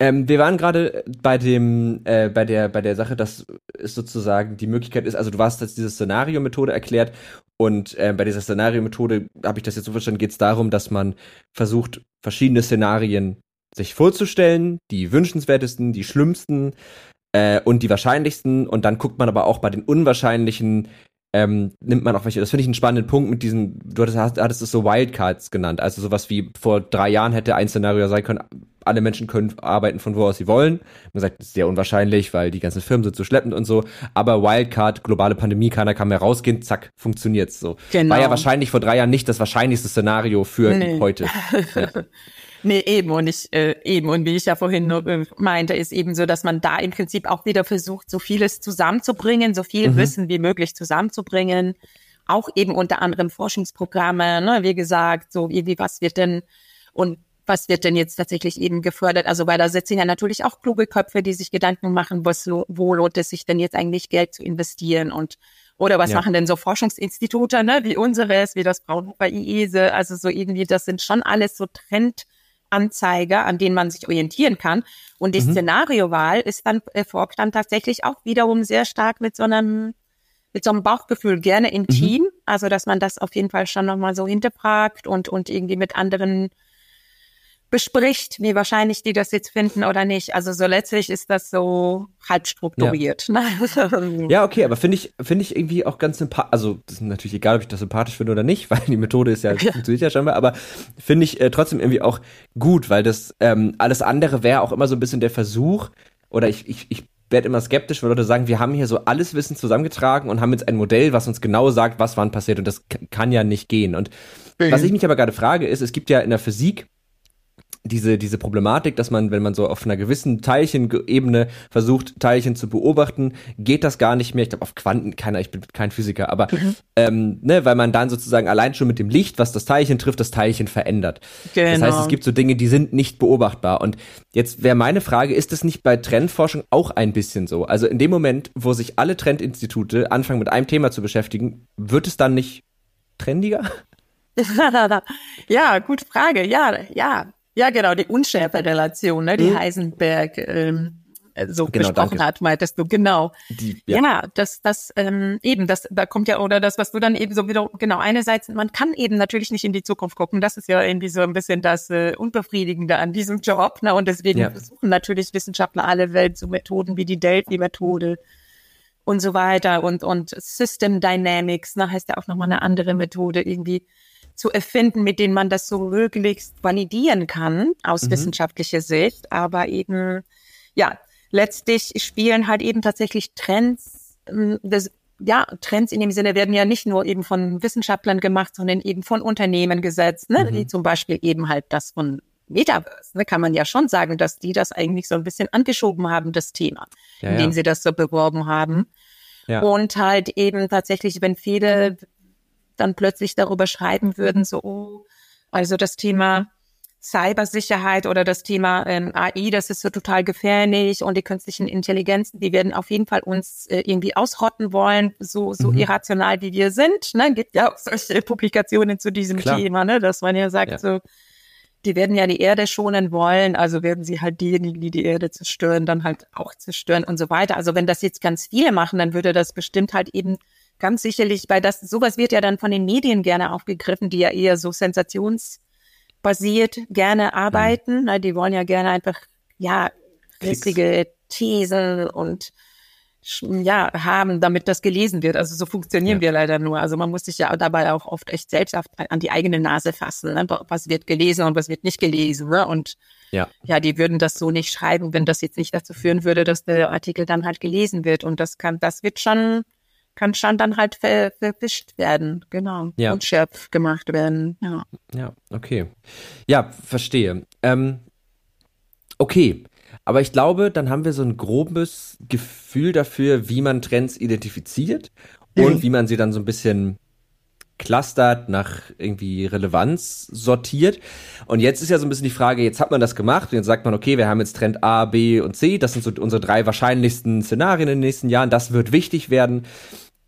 S3: Ähm, wir waren gerade bei dem, äh, bei der, bei der Sache, dass es sozusagen die Möglichkeit ist, also du hast jetzt diese Szenario-Methode erklärt und äh, bei dieser Szenario-Methode, habe ich das jetzt so verstanden, geht es darum, dass man versucht, verschiedene Szenarien sich vorzustellen, die wünschenswertesten, die schlimmsten äh, und die wahrscheinlichsten und dann guckt man aber auch bei den unwahrscheinlichen ähm, nimmt man auch welche. Das finde ich einen spannenden Punkt mit diesen, du hattest, hattest es so Wildcards genannt, also sowas wie vor drei Jahren hätte ein Szenario sein können, alle Menschen können arbeiten von wo aus sie wollen. Man sagt, das ist sehr unwahrscheinlich, weil die ganzen Firmen sind so schleppend und so. Aber Wildcard, globale Pandemie, keiner kann mehr rausgehen, zack, funktioniert's so. Genau. War ja wahrscheinlich vor drei Jahren nicht das wahrscheinlichste Szenario für nee. heute. Ja.
S2: Nee, eben. Und ich, äh, eben. Und wie ich ja vorhin nur äh, meinte, ist eben so, dass man da im Prinzip auch wieder versucht, so vieles zusammenzubringen, so viel mhm. Wissen wie möglich zusammenzubringen. Auch eben unter anderem Forschungsprogramme, ne, wie gesagt, so wie, wie was wird denn und was wird denn jetzt tatsächlich eben gefördert? Also weil da sitzen ja natürlich auch kluge Köpfe, die sich Gedanken machen, was, wo lohnt es sich denn jetzt eigentlich Geld zu investieren und oder was ja. machen denn so Forschungsinstitute, ne, wie unseres, wie das Fraunhofer IESE, also so irgendwie, das sind schon alles so Trend, Anzeiger, an denen man sich orientieren kann. Und die mhm. Szenariowahl ist dann, erfolgt dann tatsächlich auch wiederum sehr stark mit so einem, mit so einem Bauchgefühl, gerne im mhm. Also, dass man das auf jeden Fall schon nochmal so hinterfragt und, und irgendwie mit anderen bespricht, wie wahrscheinlich die das jetzt finden oder nicht. Also so letztlich ist das so halb strukturiert. Ja,
S3: ne? ja okay, aber finde ich, finde ich irgendwie auch ganz sympathisch. Also das ist natürlich egal, ob ich das sympathisch finde oder nicht, weil die Methode ist ja, ja. funktioniert ja scheinbar, aber finde ich äh, trotzdem irgendwie auch gut, weil das ähm, alles andere wäre auch immer so ein bisschen der Versuch, oder ich, ich, ich werde immer skeptisch, weil Leute sagen, wir haben hier so alles Wissen zusammengetragen und haben jetzt ein Modell, was uns genau sagt, was wann passiert und das kann ja nicht gehen. Und mhm. was ich mich aber gerade frage, ist, es gibt ja in der Physik diese, diese Problematik, dass man, wenn man so auf einer gewissen Teilchenebene versucht, Teilchen zu beobachten, geht das gar nicht mehr. Ich glaube, auf Quanten, keiner, ich bin kein Physiker, aber mhm. ähm, ne, weil man dann sozusagen allein schon mit dem Licht, was das Teilchen trifft, das Teilchen verändert. Genau. Das heißt, es genau. gibt so Dinge, die sind nicht beobachtbar. Und jetzt wäre meine Frage, ist es nicht bei Trendforschung auch ein bisschen so? Also in dem Moment, wo sich alle Trendinstitute anfangen, mit einem Thema zu beschäftigen, wird es dann nicht trendiger?
S2: ja, gute Frage. Ja, ja. Ja, genau, die Unschärfe-Relation, ne, die mhm. Heisenberg ähm, äh, so genau, besprochen danke. hat, meintest du, genau. Die, ja. ja, das, das ähm, eben, das, da kommt ja, oder das, was du dann eben so wieder, genau, einerseits, man kann eben natürlich nicht in die Zukunft gucken, das ist ja irgendwie so ein bisschen das äh, Unbefriedigende an diesem Job, ne, und deswegen ja. versuchen natürlich Wissenschaftler alle Welt so Methoden wie die Delphi-Methode und so weiter und, und System Dynamics, ne, heißt ja auch nochmal eine andere Methode irgendwie zu erfinden, mit denen man das so möglichst validieren kann aus mhm. wissenschaftlicher Sicht. Aber eben, ja, letztlich spielen halt eben tatsächlich Trends, ähm, das, ja, Trends in dem Sinne werden ja nicht nur eben von Wissenschaftlern gemacht, sondern eben von Unternehmen gesetzt, ne? Mhm. wie zum Beispiel eben halt das von Metaverse, ne, kann man ja schon sagen, dass die das eigentlich so ein bisschen angeschoben haben, das Thema, ja, indem ja. sie das so beworben haben. Ja. Und halt eben tatsächlich, wenn viele dann plötzlich darüber schreiben würden, so, oh, also das Thema Cybersicherheit oder das Thema ähm, AI, das ist so total gefährlich und die künstlichen Intelligenzen, die werden auf jeden Fall uns äh, irgendwie ausrotten wollen, so so mhm. irrational wie wir sind. Ne? Gibt ja auch solche Publikationen zu diesem Klar. Thema, ne? dass man ja sagt, ja. so die werden ja die Erde schonen wollen, also werden sie halt diejenigen, die die Erde zerstören, dann halt auch zerstören und so weiter. Also wenn das jetzt ganz viele machen, dann würde das bestimmt halt eben ganz sicherlich, weil das, sowas wird ja dann von den Medien gerne aufgegriffen, die ja eher so sensationsbasiert gerne arbeiten. Mhm. Die wollen ja gerne einfach, ja, richtige Thesen und ja, haben, damit das gelesen wird. Also so funktionieren ja. wir leider nur. Also man muss sich ja dabei auch oft echt selbst an die eigene Nase fassen. Ne? Was wird gelesen und was wird nicht gelesen. Ne? Und ja. ja, die würden das so nicht schreiben, wenn das jetzt nicht dazu führen würde, dass der Artikel dann halt gelesen wird. Und das kann, das wird schon kann schon dann halt ver verwischt werden, genau.
S3: Ja.
S2: Und schärf gemacht werden, ja.
S3: Ja, okay. Ja, verstehe. Ähm, okay. Aber ich glaube, dann haben wir so ein grobes Gefühl dafür, wie man Trends identifiziert und
S2: Mhm.
S3: wie man sie dann so ein bisschen clustert, nach irgendwie Relevanz sortiert. Und jetzt ist ja so ein bisschen die Frage, jetzt hat man das gemacht und jetzt sagt man, okay, wir haben jetzt Trend A, B und C, das sind so unsere drei wahrscheinlichsten Szenarien in den nächsten Jahren, das wird wichtig werden.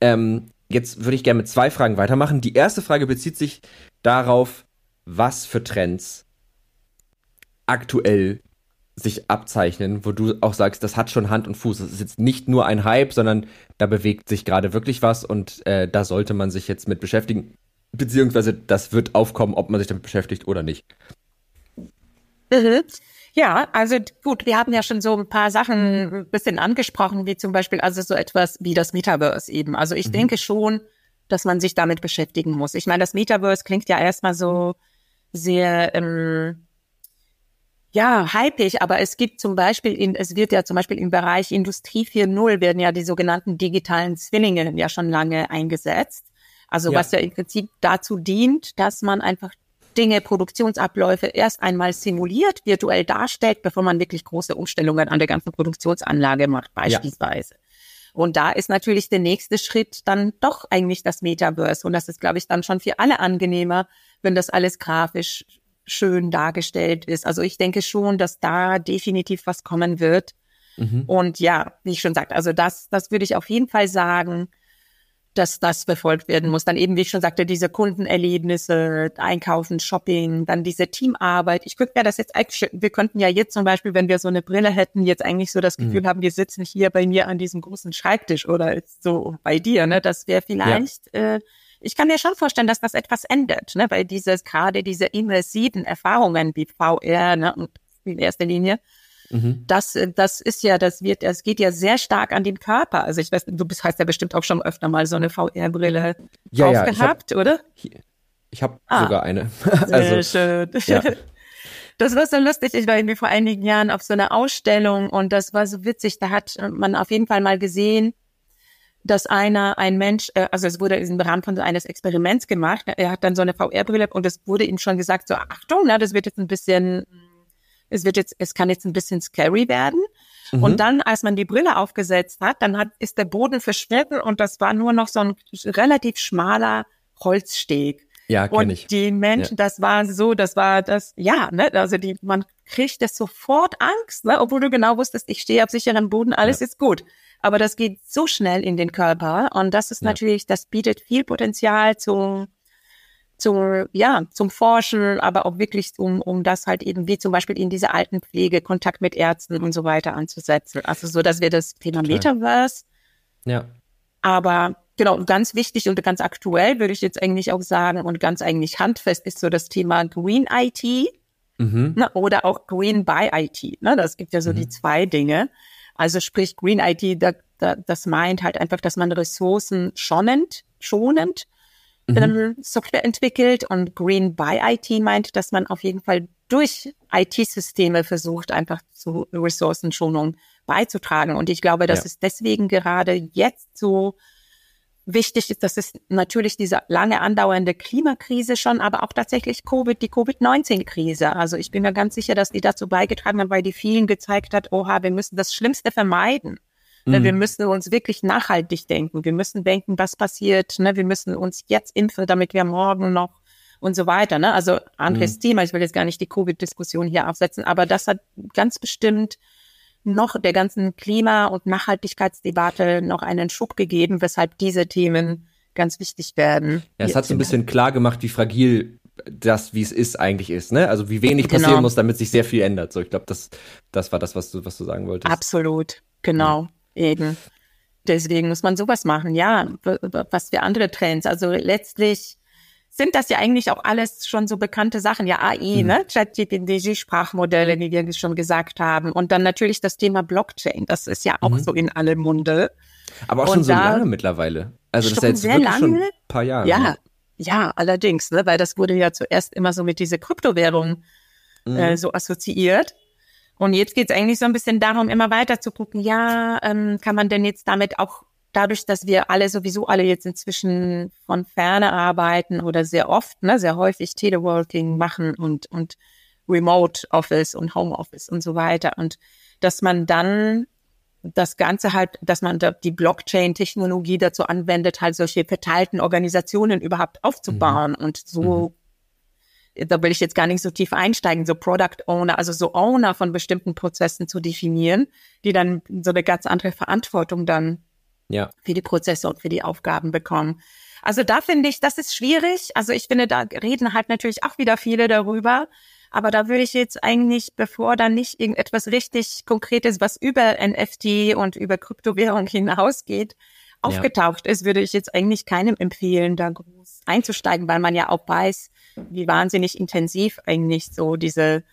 S3: Ähm, jetzt würde ich gerne mit zwei Fragen weitermachen. Die erste Frage bezieht sich darauf, was für Trends aktuell sich abzeichnen, wo du auch sagst, das hat schon Hand und Fuß. Das ist jetzt nicht nur ein Hype, sondern da bewegt sich gerade wirklich was und äh, da sollte man sich jetzt mit beschäftigen. Beziehungsweise das wird aufkommen, ob man sich damit beschäftigt oder nicht.
S2: Mhm. Ja, also gut, wir haben ja schon so ein paar Sachen ein bisschen angesprochen, wie zum Beispiel also so etwas wie das Metaverse eben. Also ich denke schon, dass man sich damit beschäftigen muss. Ich meine, das Metaverse klingt ja erstmal so sehr ähm, ja, hypig, aber es gibt zum Beispiel, in, es wird ja zum Beispiel im Bereich Industrie 4.0 werden ja die sogenannten digitalen Zwillinge ja schon lange eingesetzt. Also
S3: Ja.
S2: was ja im Prinzip dazu dient, dass man einfach Dinge, Produktionsabläufe erst einmal simuliert, virtuell darstellt, bevor man wirklich große Umstellungen an der ganzen Produktionsanlage macht, beispielsweise. Und da ist natürlich der nächste Schritt dann doch eigentlich das Metaverse. Und das ist, glaube ich, dann schon für alle angenehmer, wenn das alles grafisch schön dargestellt ist. Also ich denke schon, dass da definitiv was kommen wird.
S3: Mhm.
S2: Und ja, wie ich schon sagte, also das, das würde ich auf jeden Fall sagen, dass das befolgt werden muss. Dann eben, wie ich schon sagte, diese Kundenerlebnisse, Einkaufen, Shopping, dann diese Teamarbeit. Ich könnte mir das jetzt eigentlich, wir könnten ja jetzt zum Beispiel, wenn wir so eine Brille hätten, jetzt eigentlich so das Gefühl haben, wir sitzen hier bei mir an diesem großen Schreibtisch oder so bei dir, ne? Das wäre vielleicht, äh, ich kann mir schon vorstellen, dass das etwas ändert, ne? Weil dieses, gerade diese immersiven Erfahrungen wie VR, ne? Und in erster Linie,
S3: Mhm.
S2: das, das ist ja, das wird, es geht ja sehr stark an den Körper. Also ich weiß, du bist, hast ja bestimmt auch schon öfter mal so eine VR-Brille
S3: Ja, ja, hab-
S2: aufgehabt, oder?
S3: Ich habe
S2: Ah.
S3: sogar eine.
S2: Sehr
S3: also,
S2: schön.
S3: ja.
S2: Das war so lustig. Ich war irgendwie vor einigen Jahren auf so einer Ausstellung und das war so witzig. Da hat man auf jeden Fall mal gesehen, dass einer, ein Mensch, äh, also es wurde im Rahmen von so eines Experiments gemacht. Er hat dann so eine VR-Brille und es wurde ihm schon gesagt, so Achtung, na, das wird jetzt ein bisschen, es wird jetzt, es kann jetzt ein bisschen scary werden.
S3: Mhm.
S2: Und dann, als man die Brille aufgesetzt hat, dann hat, ist der Boden verschnitten und das war nur noch so ein relativ schmaler Holzsteg.
S3: ja,
S2: Und
S3: kenne ich.
S2: die Menschen, das war so, das war das, ja, ne, also die, man kriegt das sofort Angst, ne, obwohl du genau wusstest, ich stehe auf sicherem Boden, alles ist gut. Aber das geht so schnell in den Körper und das ist
S3: Ja.
S2: natürlich, das bietet viel Potenzial zum, zum, ja, zum Forschen, aber auch wirklich um, um das halt eben wie zum Beispiel in diese Altenpflege, Kontakt mit Ärzten und so weiter anzusetzen. Also so, dass wir das Thema
S3: Total.
S2: Metaverse
S3: Ja.
S2: aber genau, ganz wichtig und ganz aktuell würde ich jetzt eigentlich auch sagen und ganz eigentlich handfest ist so das Thema Green IT
S3: Mhm.
S2: ne, oder auch Green by IT. Ne? Das gibt ja so die zwei Dinge. Also sprich Green IT, da, da, das meint halt einfach, dass man Ressourcen schonend, schonend ähm, Software entwickelt und Green by IT meint, dass man auf jeden Fall durch IT-Systeme versucht, einfach zu Ressourcenschonung beizutragen. Und ich glaube, dass
S3: Ja.
S2: es deswegen gerade jetzt so wichtig ist, dass es natürlich diese lange andauernde Klimakrise schon, aber auch tatsächlich Covid, die Covid-19-Krise. Also ich bin mir ganz sicher, dass die dazu beigetragen haben, weil die vielen gezeigt hat, oha, wir müssen das Schlimmste vermeiden. Ne, Wir müssen uns wirklich nachhaltig denken. Wir müssen denken, was passiert. Ne? Wir müssen uns jetzt impfen, damit wir morgen noch und so weiter. Ne? Also anderes Thema. Ich will jetzt gar nicht die Covid-Diskussion hier aufsetzen, aber das hat ganz bestimmt noch der ganzen Klima- und Nachhaltigkeitsdebatte noch einen Schub gegeben, weshalb diese Themen ganz wichtig werden.
S3: Ja, es hat so ein bisschen klar gemacht, wie fragil das, wie es ist, eigentlich ist, ne? Also wie wenig
S2: Genau.
S3: passieren muss, damit sich sehr viel ändert. So, ich glaube, das, das war das, was du, was du sagen wolltest.
S2: Absolut, genau, eben. Deswegen muss man sowas machen, ja. Was für andere Trends. Also letztlich sind das ja eigentlich auch alles schon so bekannte Sachen. Ja, AI,
S3: Mhm.
S2: ne? ChatGPT, Sprachmodelle, wie wir schon gesagt haben. Und dann natürlich das Thema Blockchain. Das ist ja auch
S3: Mhm.
S2: so in aller Munde.
S3: Aber auch
S2: Und
S3: schon so lange mittlerweile. Also das ist jetzt
S2: sehr
S3: wirklich schon
S2: lange?
S3: ein paar Jahre.
S2: Ja,
S3: ne?
S2: ja, allerdings, ne? Weil das wurde ja zuerst immer so mit dieser Kryptowährung
S3: Mhm.
S2: äh, so assoziiert. Und jetzt geht's eigentlich so ein bisschen darum, immer weiter zu gucken, ja, ähm, kann man denn jetzt damit auch dadurch, dass wir alle sowieso alle jetzt inzwischen von ferne arbeiten oder sehr oft, ne, sehr häufig Teleworking machen und, und Remote Office und Home Office und so weiter. Und dass man dann das Ganze halt, dass man da die Blockchain-Technologie dazu anwendet, halt solche verteilten Organisationen überhaupt aufzubauen mhm. und so, mhm. da will ich jetzt gar nicht so tief einsteigen, so Product Owner, also so Owner von bestimmten Prozessen zu definieren, die dann so eine ganz andere Verantwortung dann ja. für die Prozesse und für die Aufgaben bekommen. Also da finde ich, das ist schwierig. Also ich finde, da reden halt natürlich auch wieder viele darüber. Aber da würde ich jetzt eigentlich, bevor dann nicht irgendetwas richtig Konkretes, was über NFT und über Kryptowährung hinausgeht, aufgetaucht ja. ist, würde ich jetzt eigentlich keinem empfehlen, da groß einzusteigen, weil man ja auch weiß, wie wahnsinnig intensiv eigentlich so diese,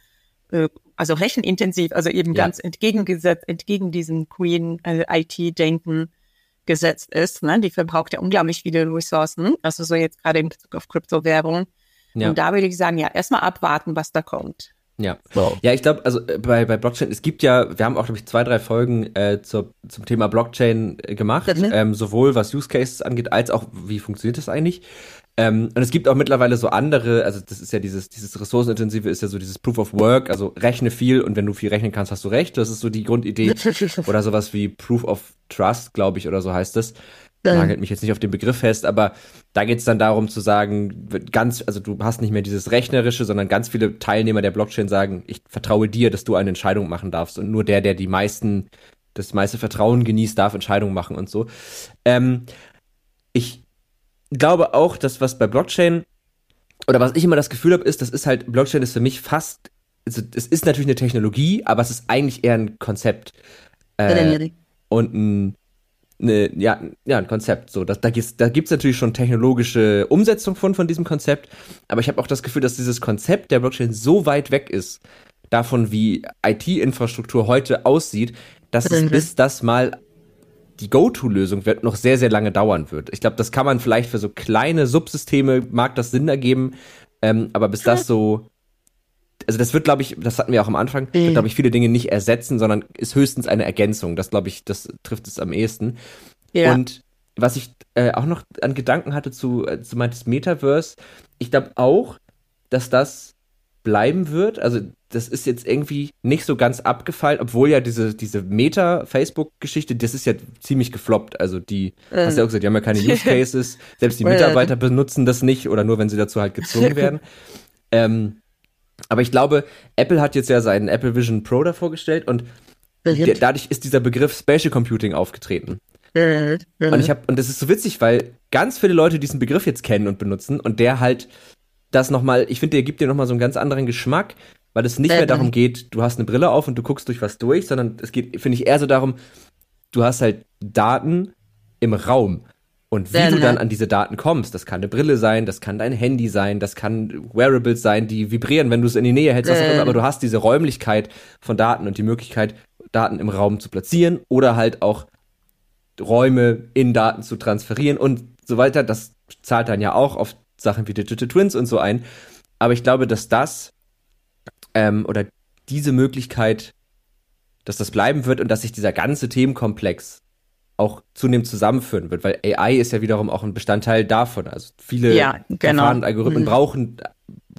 S2: äh, also rechenintensiv, also eben ja. ganz entgegengesetzt, entgegen diesem Queen-IT-Denken äh, gesetzt ist. Ne? Die verbraucht ja unglaublich viele Ressourcen, also so jetzt gerade in Bezug auf Kryptowährungen. Ja. Und da würde ich sagen, ja, erstmal abwarten, was da kommt.
S3: Ja, wow. ja, ich glaube, also äh, bei, bei Blockchain, es gibt ja, wir haben auch, glaube ich, zwei, drei Folgen äh, zur, zum Thema Blockchain äh, gemacht, ähm, sowohl was Use Cases angeht, als auch, wie funktioniert das eigentlich. Ähm, und es gibt auch mittlerweile so andere, also das ist ja dieses, dieses ressourcenintensive ist ja so dieses Proof of Work, also rechne viel und wenn du viel rechnen kannst, hast du recht. Das ist so die Grundidee. oder sowas wie Proof of Trust, glaube ich, oder so heißt das. Nagelt mich jetzt nicht auf den Begriff fest, aber da geht es dann darum zu sagen, ganz, also du hast nicht mehr dieses Rechnerische, sondern ganz viele Teilnehmer der Blockchain sagen, ich vertraue dir, dass du eine Entscheidung machen darfst. Und nur der, der die meisten, das meiste Vertrauen genießt, darf Entscheidungen machen und so. Ähm, ich glaube auch, dass was bei Blockchain oder was ich immer das Gefühl habe, ist, das ist halt, Blockchain ist für mich fast, also es ist natürlich eine Technologie, aber es ist eigentlich eher ein Konzept. Äh, und ein, eine, ja, ja, ein Konzept. So, das, da gibt's, da gibt's natürlich schon technologische Umsetzung von, von diesem Konzept, aber ich habe auch das Gefühl, dass dieses Konzept der Blockchain so weit weg ist davon, wie IT-Infrastruktur heute aussieht, dass es bis das mal die Go-To-Lösung wird noch sehr, sehr lange dauern wird. Ich glaube, das kann man vielleicht für so kleine Subsysteme, mag das Sinn ergeben, ähm, aber bis das so, also das wird, glaube ich, das hatten wir auch am Anfang, wird, mhm. glaube ich, viele Dinge nicht ersetzen, sondern ist höchstens eine Ergänzung. Das, glaube ich, das trifft es am ehesten. Ja. Und was ich äh, auch noch an Gedanken hatte zu, äh, zu meines Metaverse, ich glaube auch, dass das bleiben wird. Also das ist jetzt irgendwie nicht so ganz abgefallen, obwohl ja diese, diese Meta-Facebook-Geschichte, das ist ja ziemlich gefloppt. Also die, ähm. hast du ja auch gesagt, die haben ja keine Use Cases, selbst die Mitarbeiter benutzen das nicht oder nur, wenn sie dazu halt gezwungen werden. ähm, aber ich glaube, Apple hat jetzt ja seinen Apple Vision Pro da vorgestellt und der, dadurch ist dieser Begriff Spatial Computing aufgetreten. Und ich habe und das ist so witzig, weil ganz viele Leute diesen Begriff jetzt kennen und benutzen und der halt das nochmal, ich finde, der gibt dir nochmal so einen ganz anderen Geschmack, weil es nicht mehr darum geht, du hast eine Brille auf und du guckst durch was durch, sondern es geht, finde ich, eher so darum, du hast halt Daten im Raum. Und wie Sehr du dann an diese Daten kommst, das kann eine Brille sein, das kann dein Handy sein, das kann Wearables sein, die vibrieren, wenn du es in die Nähe hältst, auch immer, aber du hast diese Räumlichkeit von Daten und die Möglichkeit, Daten im Raum zu platzieren oder halt auch Räume in Daten zu transferieren und so weiter. Das zahlt dann ja auch auf Sachen wie Digital Twins und so ein. Aber ich glaube, dass das ähm, oder diese Möglichkeit, dass das bleiben wird und dass sich dieser ganze Themenkomplex auch zunehmend zusammenführen wird, weil AI ist ja wiederum auch ein Bestandteil davon. Also viele ja, genau. Verfahren und Algorithmen mhm. brauchen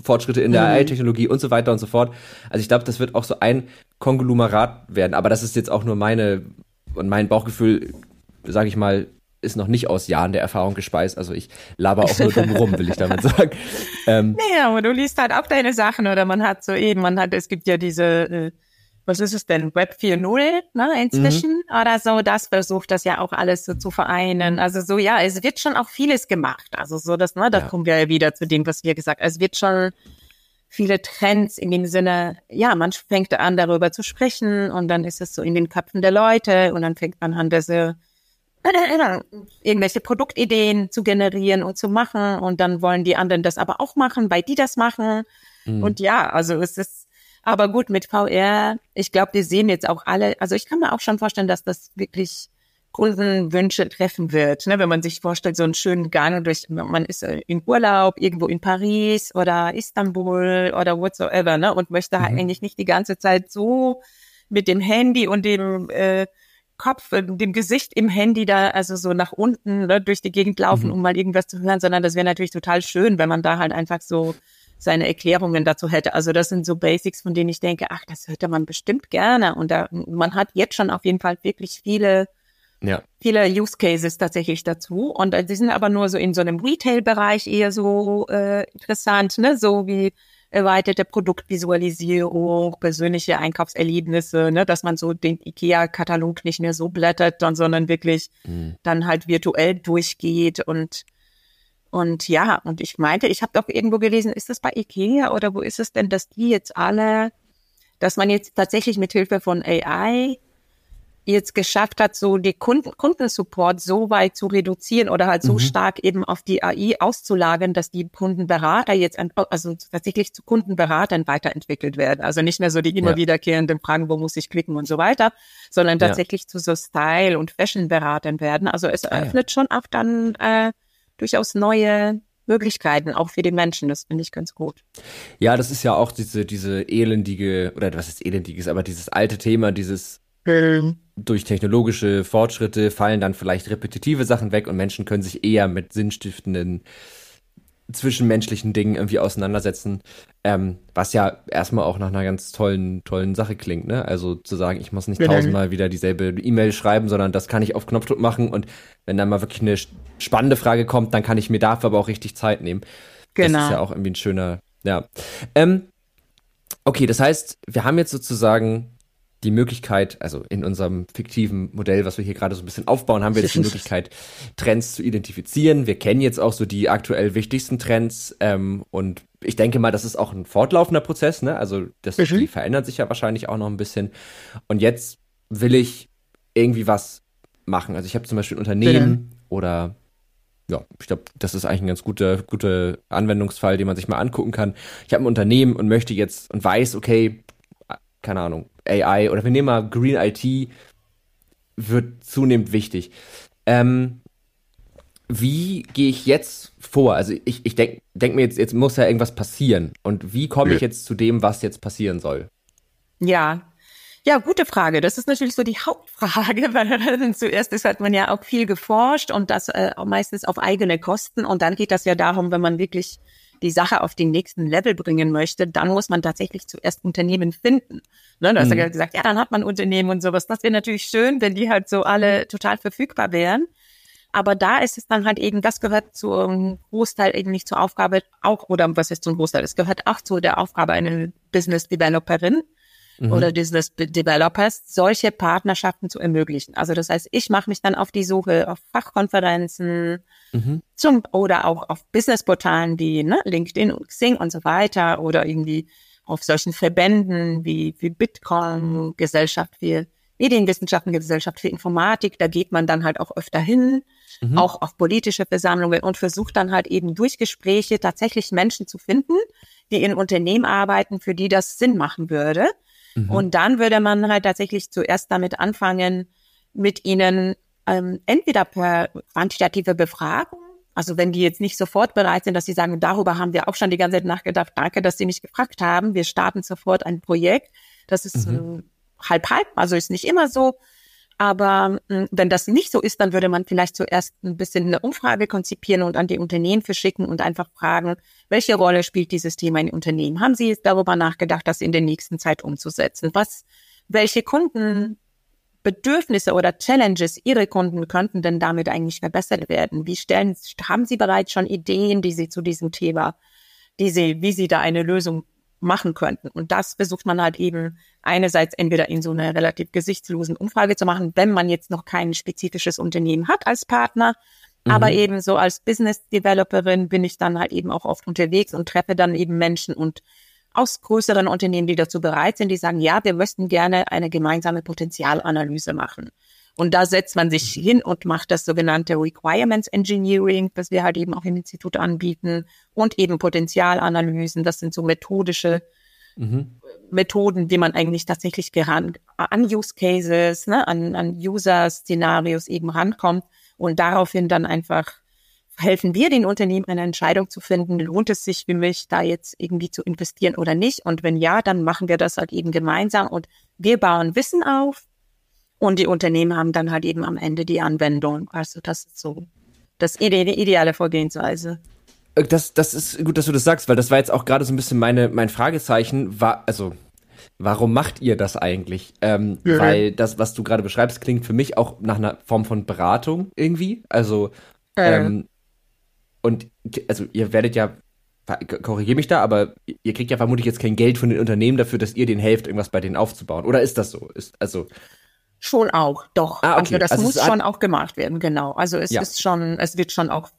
S3: Fortschritte in der mhm. AI-Technologie und so weiter und so fort. Also ich glaube, das wird auch so ein Konglomerat werden. Aber das ist jetzt auch nur meine und mein Bauchgefühl, sage ich mal, ist noch nicht aus Jahren der Erfahrung gespeist. Also ich laber auch nur drum rum, will ich damit sagen.
S2: Ähm, naja, aber du liest halt auch deine Sachen oder man hat so eben, man hat, es gibt ja diese, äh, was ist es denn, Web 4.0, ne, inzwischen mhm. oder so, das versucht das ja auch alles so zu vereinen. Also so, ja, es wird schon auch vieles gemacht. Also so, das, ne, da ja. kommen wir ja wieder zu dem, was wir gesagt haben. Es wird schon viele Trends in dem Sinne, ja, man fängt an, darüber zu sprechen und dann ist es so in den Köpfen der Leute und dann fängt man an, diese irgendwelche Produktideen zu generieren und zu machen und dann wollen die anderen das aber auch machen, weil die das machen. Mhm. Und ja, also es ist aber gut mit VR. Ich glaube, wir sehen jetzt auch alle, also ich kann mir auch schon vorstellen, dass das wirklich Kundenwünsche treffen wird. Ne? Wenn man sich vorstellt, so einen schönen Gang durch, man ist in Urlaub irgendwo in Paris oder Istanbul oder whatsoever, ne? Und möchte mhm. halt eigentlich nicht die ganze Zeit so mit dem Handy und dem äh, Kopf, äh, dem Gesicht im Handy da, also so nach unten ne, durch die Gegend laufen, mhm. um mal irgendwas zu hören, sondern das wäre natürlich total schön, wenn man da halt einfach so seine Erklärungen dazu hätte. Also das sind so Basics, von denen ich denke, ach, das hätte man bestimmt gerne. Und da, man hat jetzt schon auf jeden Fall wirklich viele, ja. viele Use Cases tatsächlich dazu. Und die sind aber nur so in so einem Retail-Bereich eher so äh, interessant, ne? So wie erweiterte Produktvisualisierung, persönliche Einkaufserlebnisse, ne, dass man so den IKEA-Katalog nicht mehr so blättert, sondern wirklich mhm. dann halt virtuell durchgeht und und ja, und ich meinte, ich habe doch irgendwo gelesen, ist das bei IKEA oder wo ist es denn, dass die jetzt alle, dass man jetzt tatsächlich mit Hilfe von AI jetzt geschafft hat, so die Kunden, Kundensupport so weit zu reduzieren oder halt so mhm. stark eben auf die AI auszulagern, dass die Kundenberater jetzt, also tatsächlich zu Kundenberatern weiterentwickelt werden. Also nicht mehr so die immer ja. wiederkehrenden Fragen, wo muss ich klicken und so weiter, sondern tatsächlich ja. zu so Style- und Fashion-Beratern werden. Also es eröffnet ah, ja. schon auch dann äh, durchaus neue Möglichkeiten, auch für die Menschen. Das finde ich ganz gut.
S3: Ja, das ist ja auch diese, diese elendige, oder was ist elendiges, aber dieses alte Thema, dieses ähm. durch technologische Fortschritte fallen dann vielleicht repetitive Sachen weg und Menschen können sich eher mit sinnstiftenden zwischenmenschlichen Dingen irgendwie auseinandersetzen, ähm, was ja erstmal auch nach einer ganz tollen, tollen Sache klingt, ne? Also zu sagen, ich muss nicht genau. tausendmal wieder dieselbe E-Mail schreiben, sondern das kann ich auf Knopfdruck machen und wenn dann mal wirklich eine spannende Frage kommt, dann kann ich mir dafür aber auch richtig Zeit nehmen. Genau. Das ist ja auch irgendwie ein schöner, ja. Ähm, okay, das heißt, wir haben jetzt sozusagen die Möglichkeit, also in unserem fiktiven Modell, was wir hier gerade so ein bisschen aufbauen, haben wir jetzt die Möglichkeit, Trends zu identifizieren. Wir kennen jetzt auch so die aktuell wichtigsten Trends ähm, und ich denke mal, das ist auch ein fortlaufender Prozess, ne? Also das, mhm. die verändern sich ja wahrscheinlich auch noch ein bisschen. Und jetzt will ich irgendwie was machen. Also ich habe zum Beispiel ein Unternehmen mhm. oder ja, ich glaube, das ist eigentlich ein ganz guter, guter Anwendungsfall, den man sich mal angucken kann. Ich habe ein Unternehmen und möchte jetzt und weiß, okay, keine Ahnung, AI oder wir nehmen mal Green IT, wird zunehmend wichtig. Ähm, wie gehe ich jetzt vor? Also ich, ich denke denk mir jetzt, jetzt muss ja irgendwas passieren. Und wie komme ich jetzt zu dem, was jetzt passieren soll?
S2: Ja, ja, gute Frage. Das ist natürlich so die Hauptfrage, weil zuerst ist, hat man ja auch viel geforscht und das äh, meistens auf eigene Kosten. Und dann geht das ja darum, wenn man wirklich die Sache auf den nächsten Level bringen möchte, dann muss man tatsächlich zuerst Unternehmen finden. Ne, du hast mhm. ja gesagt, ja, dann hat man Unternehmen und sowas. Das wäre natürlich schön, wenn die halt so alle total verfügbar wären. Aber da ist es dann halt eben, das gehört zum Großteil eben nicht zur Aufgabe auch, oder was ist zum Großteil? Es gehört auch zu der Aufgabe einer Business Developerin mhm. oder Business Developers, solche Partnerschaften zu ermöglichen. Also das heißt, ich mache mich dann auf die Suche auf Fachkonferenzen mhm. zum, oder auch auf Businessportalen wie ne, LinkedIn und Xing und so weiter oder irgendwie auf solchen Verbänden wie, wie Bitcoin, Gesellschaft für Medienwissenschaften, Gesellschaft für Informatik, da geht man dann halt auch öfter hin, mhm. auch auf politische Versammlungen und versucht dann halt eben durch Gespräche tatsächlich Menschen zu finden, die in Unternehmen arbeiten, für die das Sinn machen würde. Mhm. Und dann würde man halt tatsächlich zuerst damit anfangen, mit ihnen ähm, entweder per quantitative Befragung, also wenn die jetzt nicht sofort bereit sind, dass sie sagen, darüber haben wir auch schon die ganze Zeit nachgedacht, danke, dass Sie mich gefragt haben, wir starten sofort ein Projekt. Das ist mhm. äh, halb halb, also ist nicht immer so. Aber mh, wenn das nicht so ist, dann würde man vielleicht zuerst ein bisschen eine Umfrage konzipieren und an die Unternehmen verschicken und einfach fragen, welche Rolle spielt dieses Thema in Unternehmen? Haben Sie darüber nachgedacht, das in der nächsten Zeit umzusetzen? Was, welche Kundenbedürfnisse oder Challenges Ihre Kunden könnten denn damit eigentlich verbessert werden? Wie stellen, haben Sie bereits schon Ideen, die Sie zu diesem Thema, die Sie, wie Sie da eine Lösung machen könnten. Und das versucht man halt eben einerseits entweder in so einer relativ gesichtslosen Umfrage zu machen, wenn man jetzt noch kein spezifisches Unternehmen hat als Partner. Mhm. Aber eben so als Business Developerin bin ich dann halt eben auch oft unterwegs und treffe dann eben Menschen und aus größeren Unternehmen, die dazu bereit sind, die sagen, ja, wir möchten gerne eine gemeinsame Potenzialanalyse machen. Und da setzt man sich hin und macht das sogenannte Requirements Engineering, das wir halt eben auch im Institut anbieten, und eben Potenzialanalysen. Das sind so methodische mhm. Methoden, die man eigentlich tatsächlich geran, an Use Cases, ne, an, an User-Szenarios eben rankommt und daraufhin dann einfach helfen wir den Unternehmen eine Entscheidung zu finden, lohnt es sich für mich, da jetzt irgendwie zu investieren oder nicht? Und wenn ja, dann machen wir das halt eben gemeinsam und wir bauen Wissen auf Und die Unternehmen haben dann halt eben am Ende die Anwendung. Also das ist so das ide die ideale Vorgehensweise.
S3: Äh, das, das ist gut, dass du das sagst, weil das war jetzt auch gerade so ein bisschen meine, mein Fragezeichen. War, also, warum macht ihr das eigentlich? Ähm, ja. Weil das, was du gerade beschreibst, klingt für mich auch nach einer Form von Beratung irgendwie. Also, ähm, und also ihr werdet ja, korrigiere mich da, aber ihr kriegt ja vermutlich jetzt kein Geld von den Unternehmen dafür, dass ihr denen helft, irgendwas bei denen aufzubauen. Oder ist das so? Ist, also.
S2: Schon auch, doch. Ah, okay. Also das also muss schon auch gemacht werden, genau. Also es ja. ist schon, es wird schon auch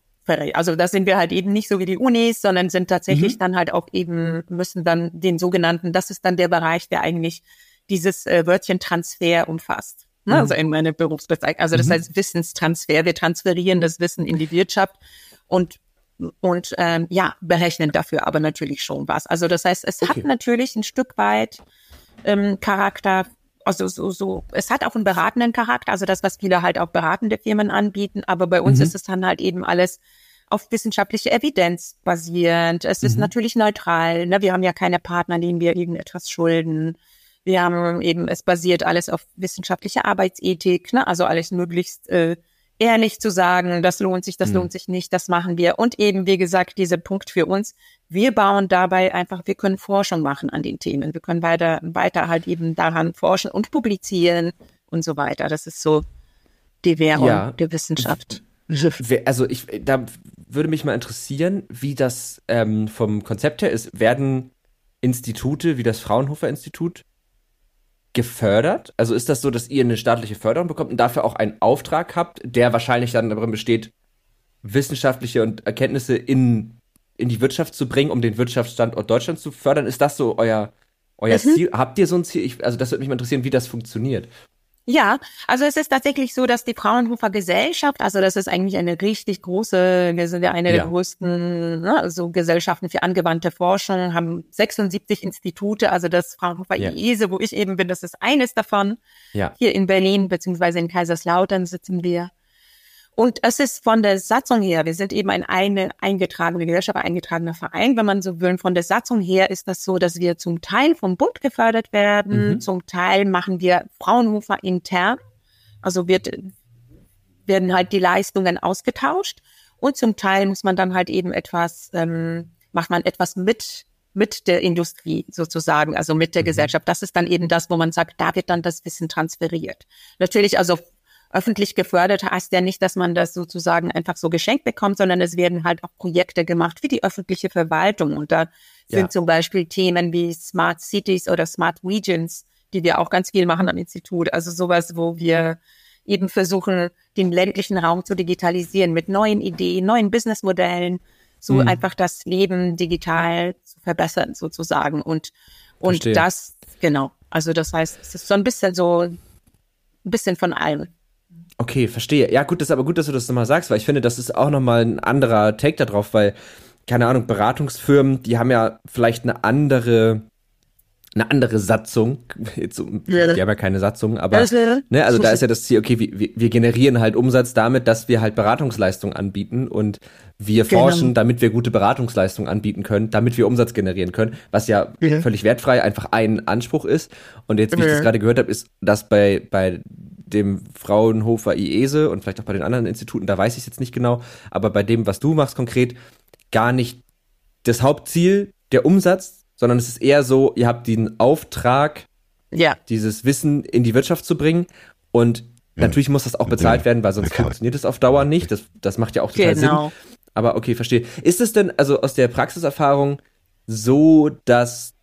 S2: also da sind wir halt eben nicht so wie die Unis, sondern sind tatsächlich mhm. dann halt auch eben, müssen dann den sogenannten, das ist dann der Bereich, der eigentlich dieses äh, Wörtchen Transfer umfasst. Ne? Mhm. Also in meine Berufsbezeichnung. Also das mhm. heißt Wissenstransfer. Wir transferieren das Wissen in die Wirtschaft und und ähm, ja, berechnen dafür aber natürlich schon was. Also das heißt, es okay. hat natürlich ein Stück weit ähm, Charakter, also so, so, es hat auch einen beratenden Charakter, also das, was viele halt auch beratende Firmen anbieten, aber bei uns mhm. ist es dann halt eben alles auf wissenschaftliche Evidenz basierend. Es mhm. ist natürlich neutral. Ne? Wir haben ja keine Partner, denen wir irgendetwas schulden. Wir haben eben, es basiert alles auf wissenschaftlicher Arbeitsethik, ne? also alles möglichst äh, ehrlich zu sagen, das lohnt sich, das mhm. lohnt sich nicht, das machen wir. Und eben, wie gesagt, dieser Punkt für uns, wir bauen dabei einfach, wir können Forschung machen an den Themen. Wir können weiter, weiter halt eben daran forschen und publizieren und so weiter. Das ist so die Währung ja. der Wissenschaft.
S3: Also ich, da würde mich mal interessieren, wie das ähm, vom Konzept her ist. Werden Institute wie das Fraunhofer Institut gefördert? Also ist das so, dass ihr eine staatliche Förderung bekommt und dafür auch einen Auftrag habt, der wahrscheinlich dann darin besteht, wissenschaftliche und Erkenntnisse in, in die Wirtschaft zu bringen, um den Wirtschaftsstandort Deutschland zu fördern? Ist das so euer, euer mhm. Ziel? Habt ihr so ein Ziel? Ich, also das würde mich mal interessieren, wie das funktioniert.
S2: Ja, also es ist tatsächlich so, dass die Fraunhofer Gesellschaft, also das ist eigentlich eine richtig große, wir sind ja eine ja. der größten ne, also Gesellschaften für angewandte Forschung, haben 76 Institute, also das Fraunhofer ja. IESE, wo ich eben bin, das ist eines davon. Ja. Hier in Berlin beziehungsweise in Kaiserslautern sitzen wir. Und es ist von der Satzung her, wir sind eben ein eine eingetragene Gesellschaft, ein eingetragener Verein, wenn man so will. Von der Satzung her ist das so, dass wir zum Teil vom Bund gefördert werden, mhm. zum Teil machen wir Fraunhofer intern. Also wird, werden halt die Leistungen ausgetauscht. Und zum Teil muss man dann halt eben etwas, ähm, macht man etwas mit mit der Industrie sozusagen, also mit der mhm. Gesellschaft. Das ist dann eben das, wo man sagt, da wird dann das Wissen transferiert. Natürlich, also öffentlich gefördert heißt ja nicht, dass man das sozusagen einfach so geschenkt bekommt, sondern es werden halt auch Projekte gemacht für die öffentliche Verwaltung. Und da ja. sind zum Beispiel Themen wie Smart Cities oder Smart Regions, die wir auch ganz viel machen am Institut. Also sowas, wo wir eben versuchen, den ländlichen Raum zu digitalisieren mit neuen Ideen, neuen Businessmodellen, so hm. einfach das Leben digital zu verbessern sozusagen. Und, und Verstehe. das, genau. Also das heißt, es ist so ein bisschen so, ein bisschen von allem.
S3: Okay, verstehe. Ja, gut, das ist aber gut, dass du das nochmal sagst, weil ich finde, das ist auch nochmal ein anderer Take da drauf, weil, keine Ahnung, Beratungsfirmen, die haben ja vielleicht eine andere, eine andere Satzung. Jetzt, die haben ja keine Satzung, aber ne, also da ist ja das Ziel, okay, wir, wir generieren halt Umsatz damit, dass wir halt Beratungsleistungen anbieten und wir genau. forschen, damit wir gute Beratungsleistungen anbieten können, damit wir Umsatz generieren können, was ja, ja. völlig wertfrei einfach ein Anspruch ist. Und jetzt, wie ich das gerade gehört habe, ist das bei, bei dem Fraunhofer IESE und vielleicht auch bei den anderen Instituten, da weiß ich es jetzt nicht genau, aber bei dem, was du machst konkret, gar nicht das Hauptziel der Umsatz, sondern es ist eher so, ihr habt den Auftrag, ja. dieses Wissen in die Wirtschaft zu bringen und ja. natürlich muss das auch bezahlt ja. werden, weil sonst funktioniert es auf Dauer nicht. Das, das macht ja auch total genau. Sinn. Aber okay, verstehe. Ist es denn also aus der Praxiserfahrung so, dass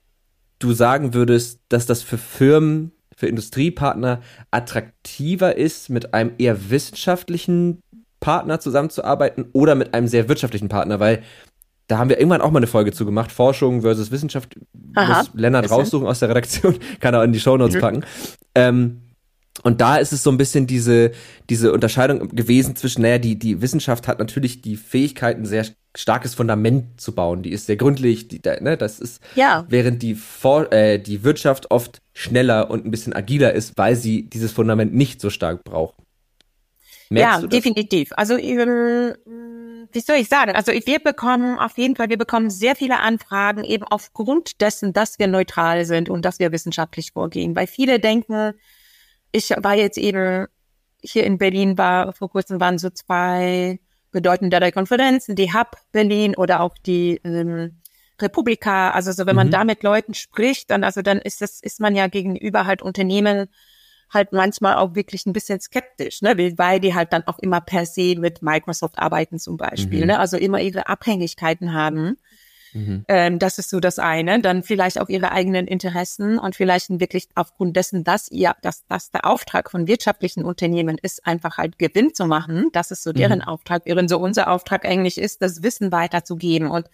S3: du sagen würdest, dass das für Firmen für Industriepartner attraktiver ist, mit einem eher wissenschaftlichen Partner zusammenzuarbeiten oder mit einem sehr wirtschaftlichen Partner, weil da haben wir irgendwann auch mal eine Folge zu gemacht, Forschung versus Wissenschaft. Aha, muss Lennart raussuchen aus der Redaktion, kann er in die Shownotes mhm. packen. Ähm, und da ist es so ein bisschen diese, diese Unterscheidung gewesen zwischen, naja, die, die Wissenschaft hat natürlich die Fähigkeit, ein sehr starkes Fundament zu bauen. Die ist sehr gründlich, die, ne, das ist, ja. während die, For äh, die Wirtschaft oft schneller und ein bisschen agiler ist, weil sie dieses Fundament nicht so stark braucht.
S2: Merkst ja, definitiv. Also, ähm, wie soll ich sagen? Also, wir bekommen auf jeden Fall, wir bekommen sehr viele Anfragen eben aufgrund dessen, dass wir neutral sind und dass wir wissenschaftlich vorgehen, weil viele denken, ich war jetzt eben hier in Berlin, war vor kurzem waren so zwei bedeutendere Konferenzen, die Hub Berlin oder auch die ähm, Republika. Also so, wenn man mhm. da mit Leuten spricht, dann also dann ist das ist man ja gegenüber halt Unternehmen halt manchmal auch wirklich ein bisschen skeptisch, ne, weil die halt dann auch immer per se mit Microsoft arbeiten zum Beispiel, mhm. ne, also immer ihre Abhängigkeiten haben. Mhm. Ähm, das ist so das eine. Dann vielleicht auch ihre eigenen Interessen und vielleicht wirklich aufgrund dessen, dass ihr, dass, dass der Auftrag von wirtschaftlichen Unternehmen ist, einfach halt Gewinn zu machen. Das ist so deren mhm. Auftrag, während so unser Auftrag eigentlich ist, das Wissen weiterzugeben und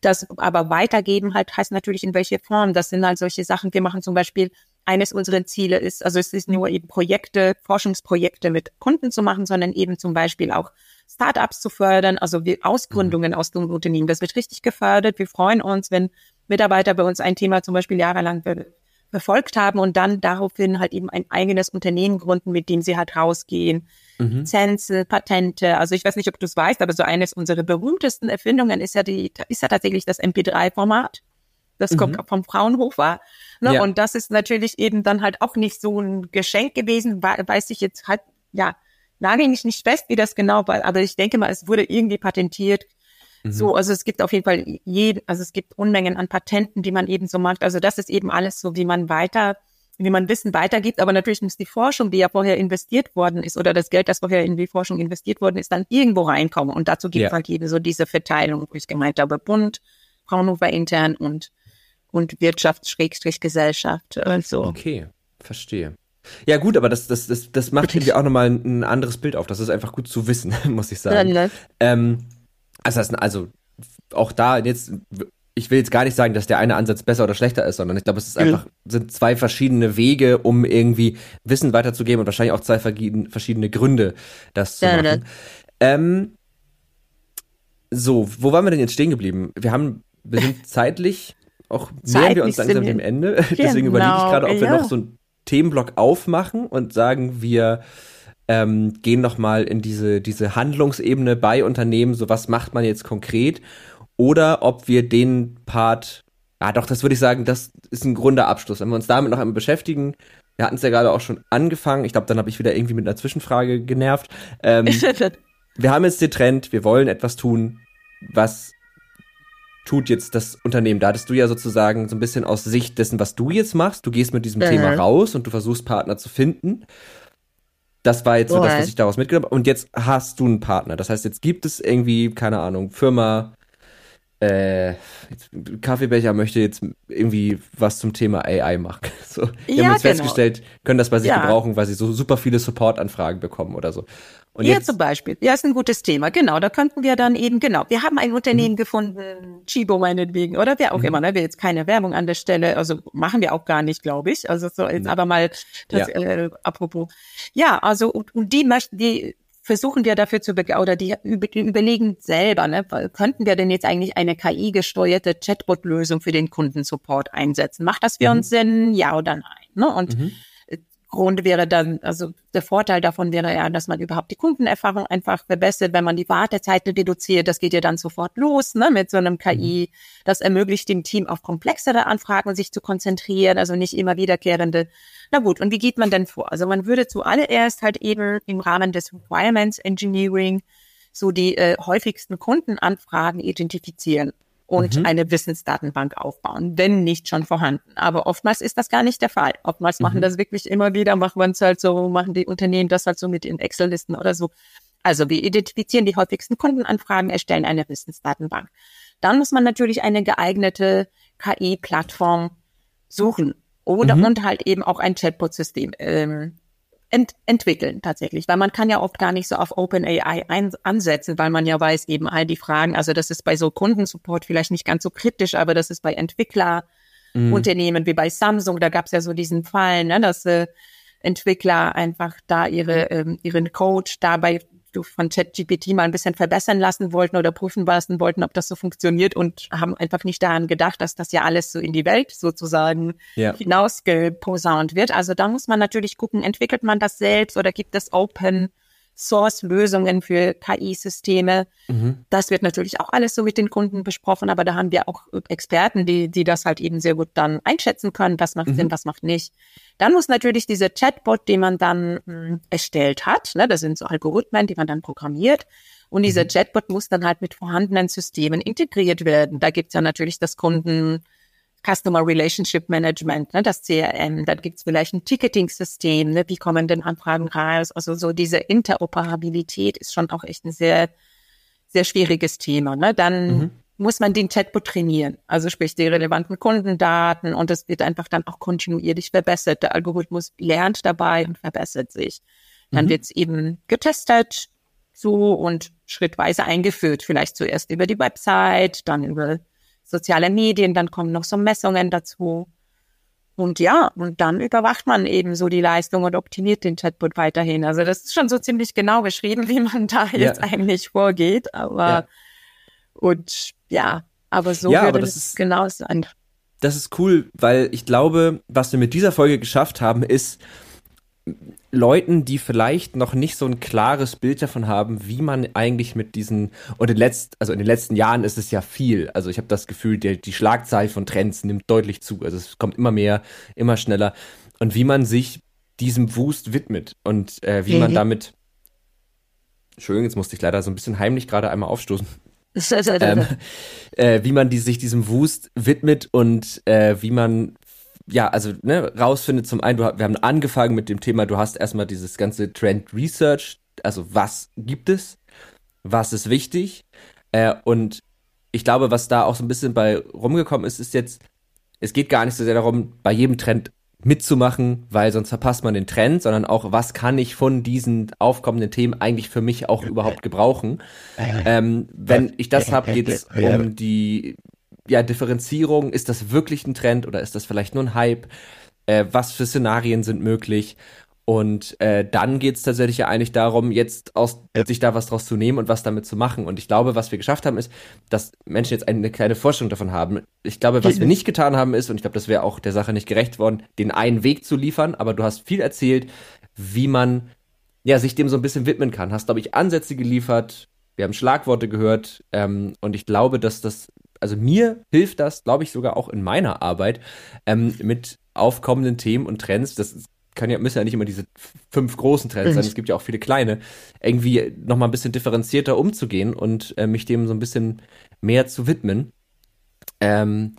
S2: das aber weitergeben halt heißt natürlich in welche Form. Das sind halt solche Sachen. Wir machen zum Beispiel eines unserer Ziele ist, also es ist nur eben Projekte, Forschungsprojekte mit Kunden zu machen, sondern eben zum Beispiel auch Startups zu fördern, also wir Ausgründungen mhm. aus dem Unternehmen. Das wird richtig gefördert. Wir freuen uns, wenn Mitarbeiter bei uns ein Thema zum Beispiel jahrelang verfolgt haben und dann daraufhin halt eben ein eigenes Unternehmen gründen, mit dem sie halt rausgehen. Mhm. Lizenzen, Patente. Also ich weiß nicht, ob du es weißt, aber so eines unserer berühmtesten Erfindungen ist ja die, ist ja tatsächlich das MP3-Format. Das mhm. kommt vom Fraunhofer. Ne? Ja. Und das ist natürlich eben dann halt auch nicht so ein Geschenk gewesen, weiß ich jetzt halt, ja, nagel mich nicht fest, wie das genau war, aber ich denke mal, es wurde irgendwie patentiert. Mhm. So, also es gibt auf jeden Fall je, also es gibt Unmengen an Patenten, die man eben so macht. Also das ist eben alles so, wie man weiter, wie man Wissen weitergibt. Aber natürlich muss die Forschung, die ja vorher investiert worden ist, oder das Geld, das vorher in die Forschung investiert worden ist, dann irgendwo reinkommen. Und dazu gibt es ja. halt eben so diese Verteilung, wo ich gemeint habe, Bund, Fraunhofer intern und und Wirtschafts-Gesellschaft. Also.
S3: Okay, verstehe. Ja gut, aber das, das, das, das macht irgendwie auch nochmal ein anderes Bild auf. Das ist einfach gut zu wissen, muss ich sagen. Ja, ne? ähm, also, also auch da jetzt, ich will jetzt gar nicht sagen, dass der eine Ansatz besser oder schlechter ist, sondern ich glaube, es ist einfach, sind zwei verschiedene Wege, um irgendwie Wissen weiterzugeben und wahrscheinlich auch zwei verschiedene Gründe, das zu ja, machen. Ähm, so, wo waren wir denn jetzt stehen geblieben? Wir haben, wir sind zeitlich auch nähern wir uns langsam dem Ende. Deswegen genau, überlege ich gerade, ob wir noch so einen Themenblock aufmachen und sagen, wir ähm, gehen noch mal in diese, diese Handlungsebene bei Unternehmen, so was macht man jetzt konkret, oder ob wir den Part, ah doch, das würde ich sagen, das ist ein Grunder Abschluss. Wenn wir uns damit noch einmal beschäftigen, wir hatten es ja gerade auch schon angefangen, ich glaube, dann habe ich wieder irgendwie mit einer Zwischenfrage genervt. Ähm, wir haben jetzt den Trend, wir wollen etwas tun, was tut jetzt das Unternehmen? Da hattest du ja sozusagen so ein bisschen aus Sicht dessen, was du jetzt machst. Du gehst mit diesem mhm. Thema raus und du versuchst Partner zu finden. Das war jetzt so das, was ich daraus mitgenommen habe. Und jetzt hast du einen Partner. Das heißt, jetzt gibt es irgendwie, keine Ahnung, Firma, äh, Kaffeebecher möchte jetzt irgendwie was zum Thema AI machen. So, die ja, haben jetzt genau. festgestellt, können das bei sich ja. gebrauchen, weil sie so super viele Support-Anfragen bekommen oder so.
S2: Und ja, jetzt, zum Beispiel. Ja, ist ein gutes Thema. Genau, da könnten wir dann eben, genau, wir haben ein Unternehmen mhm. gefunden, Chibo meinetwegen, oder wer auch mhm. immer, ne? Wir jetzt keine Werbung an der Stelle, also machen wir auch gar nicht, glaube ich. Also so jetzt mhm. aber mal das, ja. äh, apropos. Ja, also und, und die möchten, die versuchen wir dafür zu oder die überlegen selber, ne, könnten wir denn jetzt eigentlich eine KI-gesteuerte Chatbot-Lösung für den Kundensupport einsetzen? Macht das für mhm. uns Sinn? Ja oder nein? Ne? Und mhm. Grund wäre dann, also der Vorteil davon wäre ja, dass man überhaupt die Kundenerfahrung einfach verbessert, wenn man die Wartezeit reduziert. Das geht ja dann sofort los, ne, mit so einem KI. Mhm. Das ermöglicht dem Team auf komplexere Anfragen sich zu konzentrieren, also nicht immer wiederkehrende. Na gut, und wie geht man denn vor? Also man würde zuallererst halt eben im Rahmen des Requirements Engineering so die äh, häufigsten Kundenanfragen identifizieren und mhm. eine Wissensdatenbank aufbauen, wenn nicht schon vorhanden. Aber oftmals ist das gar nicht der Fall. Oftmals mhm. machen das wirklich immer wieder, machen wir es halt so, machen die Unternehmen das halt so mit in Excel-Listen oder so. Also wir identifizieren die häufigsten Kundenanfragen, erstellen eine Wissensdatenbank. Dann muss man natürlich eine geeignete KI-Plattform suchen oder mhm. und halt eben auch ein Chatbot-System ähm, ent entwickeln tatsächlich, weil man kann ja oft gar nicht so auf OpenAI ansetzen, weil man ja weiß eben all die Fragen, also das ist bei so Kundensupport vielleicht nicht ganz so kritisch, aber das ist bei Entwicklerunternehmen mhm. wie bei Samsung, da gab es ja so diesen Fall, ne, dass äh, Entwickler einfach da ihre ähm, ihren Code dabei von ChatGPT mal ein bisschen verbessern lassen wollten oder prüfen lassen wollten, ob das so funktioniert und haben einfach nicht daran gedacht, dass das ja alles so in die Welt sozusagen ja. hinausgeposaunt wird. Also da muss man natürlich gucken, entwickelt man das selbst oder gibt es Open Source-Lösungen für KI-Systeme. Mhm. Das wird natürlich auch alles so mit den Kunden besprochen, aber da haben wir auch Experten, die, die das halt eben sehr gut dann einschätzen können, was macht mhm. Sinn, was macht nicht. Dann muss natürlich dieser Chatbot, den man dann mh, hm, erstellt hat, ne, das sind so Algorithmen, die man dann programmiert, und dieser mhm. Chatbot muss dann halt mit vorhandenen Systemen integriert werden. Da gibt's ja natürlich das Kunden Customer Relationship Management, ne, das CRM, dann gibt's vielleicht ein Ticketing-System, ne, wie kommen denn Anfragen raus? Also so diese Interoperabilität ist schon auch echt ein sehr, sehr schwieriges Thema. Ne? Dann mhm. muss man den Chatbot trainieren, also sprich die relevanten Kundendaten und es wird einfach dann auch kontinuierlich verbessert. Der Algorithmus lernt dabei und verbessert sich. Dann mhm. wird's eben getestet, so und schrittweise eingeführt. Vielleicht zuerst über die Website, dann über soziale Medien, dann kommen noch so Messungen dazu. Und ja, und dann überwacht man eben so die Leistung und optimiert den Chatbot weiterhin. Also das ist schon so ziemlich genau beschrieben, wie man da ja. jetzt eigentlich vorgeht. Aber ja. und ja, aber so ja, würde aber das es genau sein.
S3: Das ist cool, weil ich glaube, was wir mit dieser Folge geschafft haben, ist Leuten, die vielleicht noch nicht so ein klares Bild davon haben, wie man eigentlich mit diesen und in letzten, also in den letzten Jahren ist es ja viel. Also ich habe das Gefühl, die, die Schlagzahl von Trends nimmt deutlich zu. Also es kommt immer mehr, immer schneller und wie man sich diesem Wust widmet und äh, wie mhm. man damit. Entschuldigung, jetzt musste ich leider so ein bisschen heimlich gerade einmal aufstoßen. ähm, äh, wie man die, sich diesem Wust widmet und äh, wie man ja, also ne, rausfindet zum einen, du, wir haben angefangen mit dem Thema, du hast erstmal dieses ganze Trend Research, also was gibt es, was ist wichtig äh, und ich glaube, was da auch so ein bisschen bei rumgekommen ist, ist jetzt, es geht gar nicht so sehr darum, bei jedem Trend mitzumachen, weil sonst verpasst man den Trend, sondern auch, was kann ich von diesen aufkommenden Themen eigentlich für mich auch überhaupt gebrauchen. Ähm, wenn ich das habe, geht es um die ja, Differenzierung, ist das wirklich ein Trend oder ist das vielleicht nur ein Hype? Äh, was für Szenarien sind möglich? Und äh, dann geht es tatsächlich ja eigentlich darum, jetzt aus ja. sich da was draus zu nehmen und was damit zu machen. Und ich glaube, was wir geschafft haben, ist, dass Menschen jetzt eine kleine Vorstellung davon haben. Ich glaube, was wir nicht getan haben, ist, und ich glaube, das wäre auch der Sache nicht gerecht worden, den einen Weg zu liefern, aber du hast viel erzählt, wie man ja sich dem so ein bisschen widmen kann. Hast, glaube ich, Ansätze geliefert, wir haben Schlagworte gehört, ähm, und ich glaube, dass das also mir hilft das, glaube ich, sogar auch in meiner Arbeit ähm, mit aufkommenden Themen und Trends. Das kann ja, müssen ja nicht immer diese fünf großen Trends sein, es gibt ja auch viele kleine, irgendwie nochmal ein bisschen differenzierter umzugehen und äh, mich dem so ein bisschen mehr zu widmen. Ähm,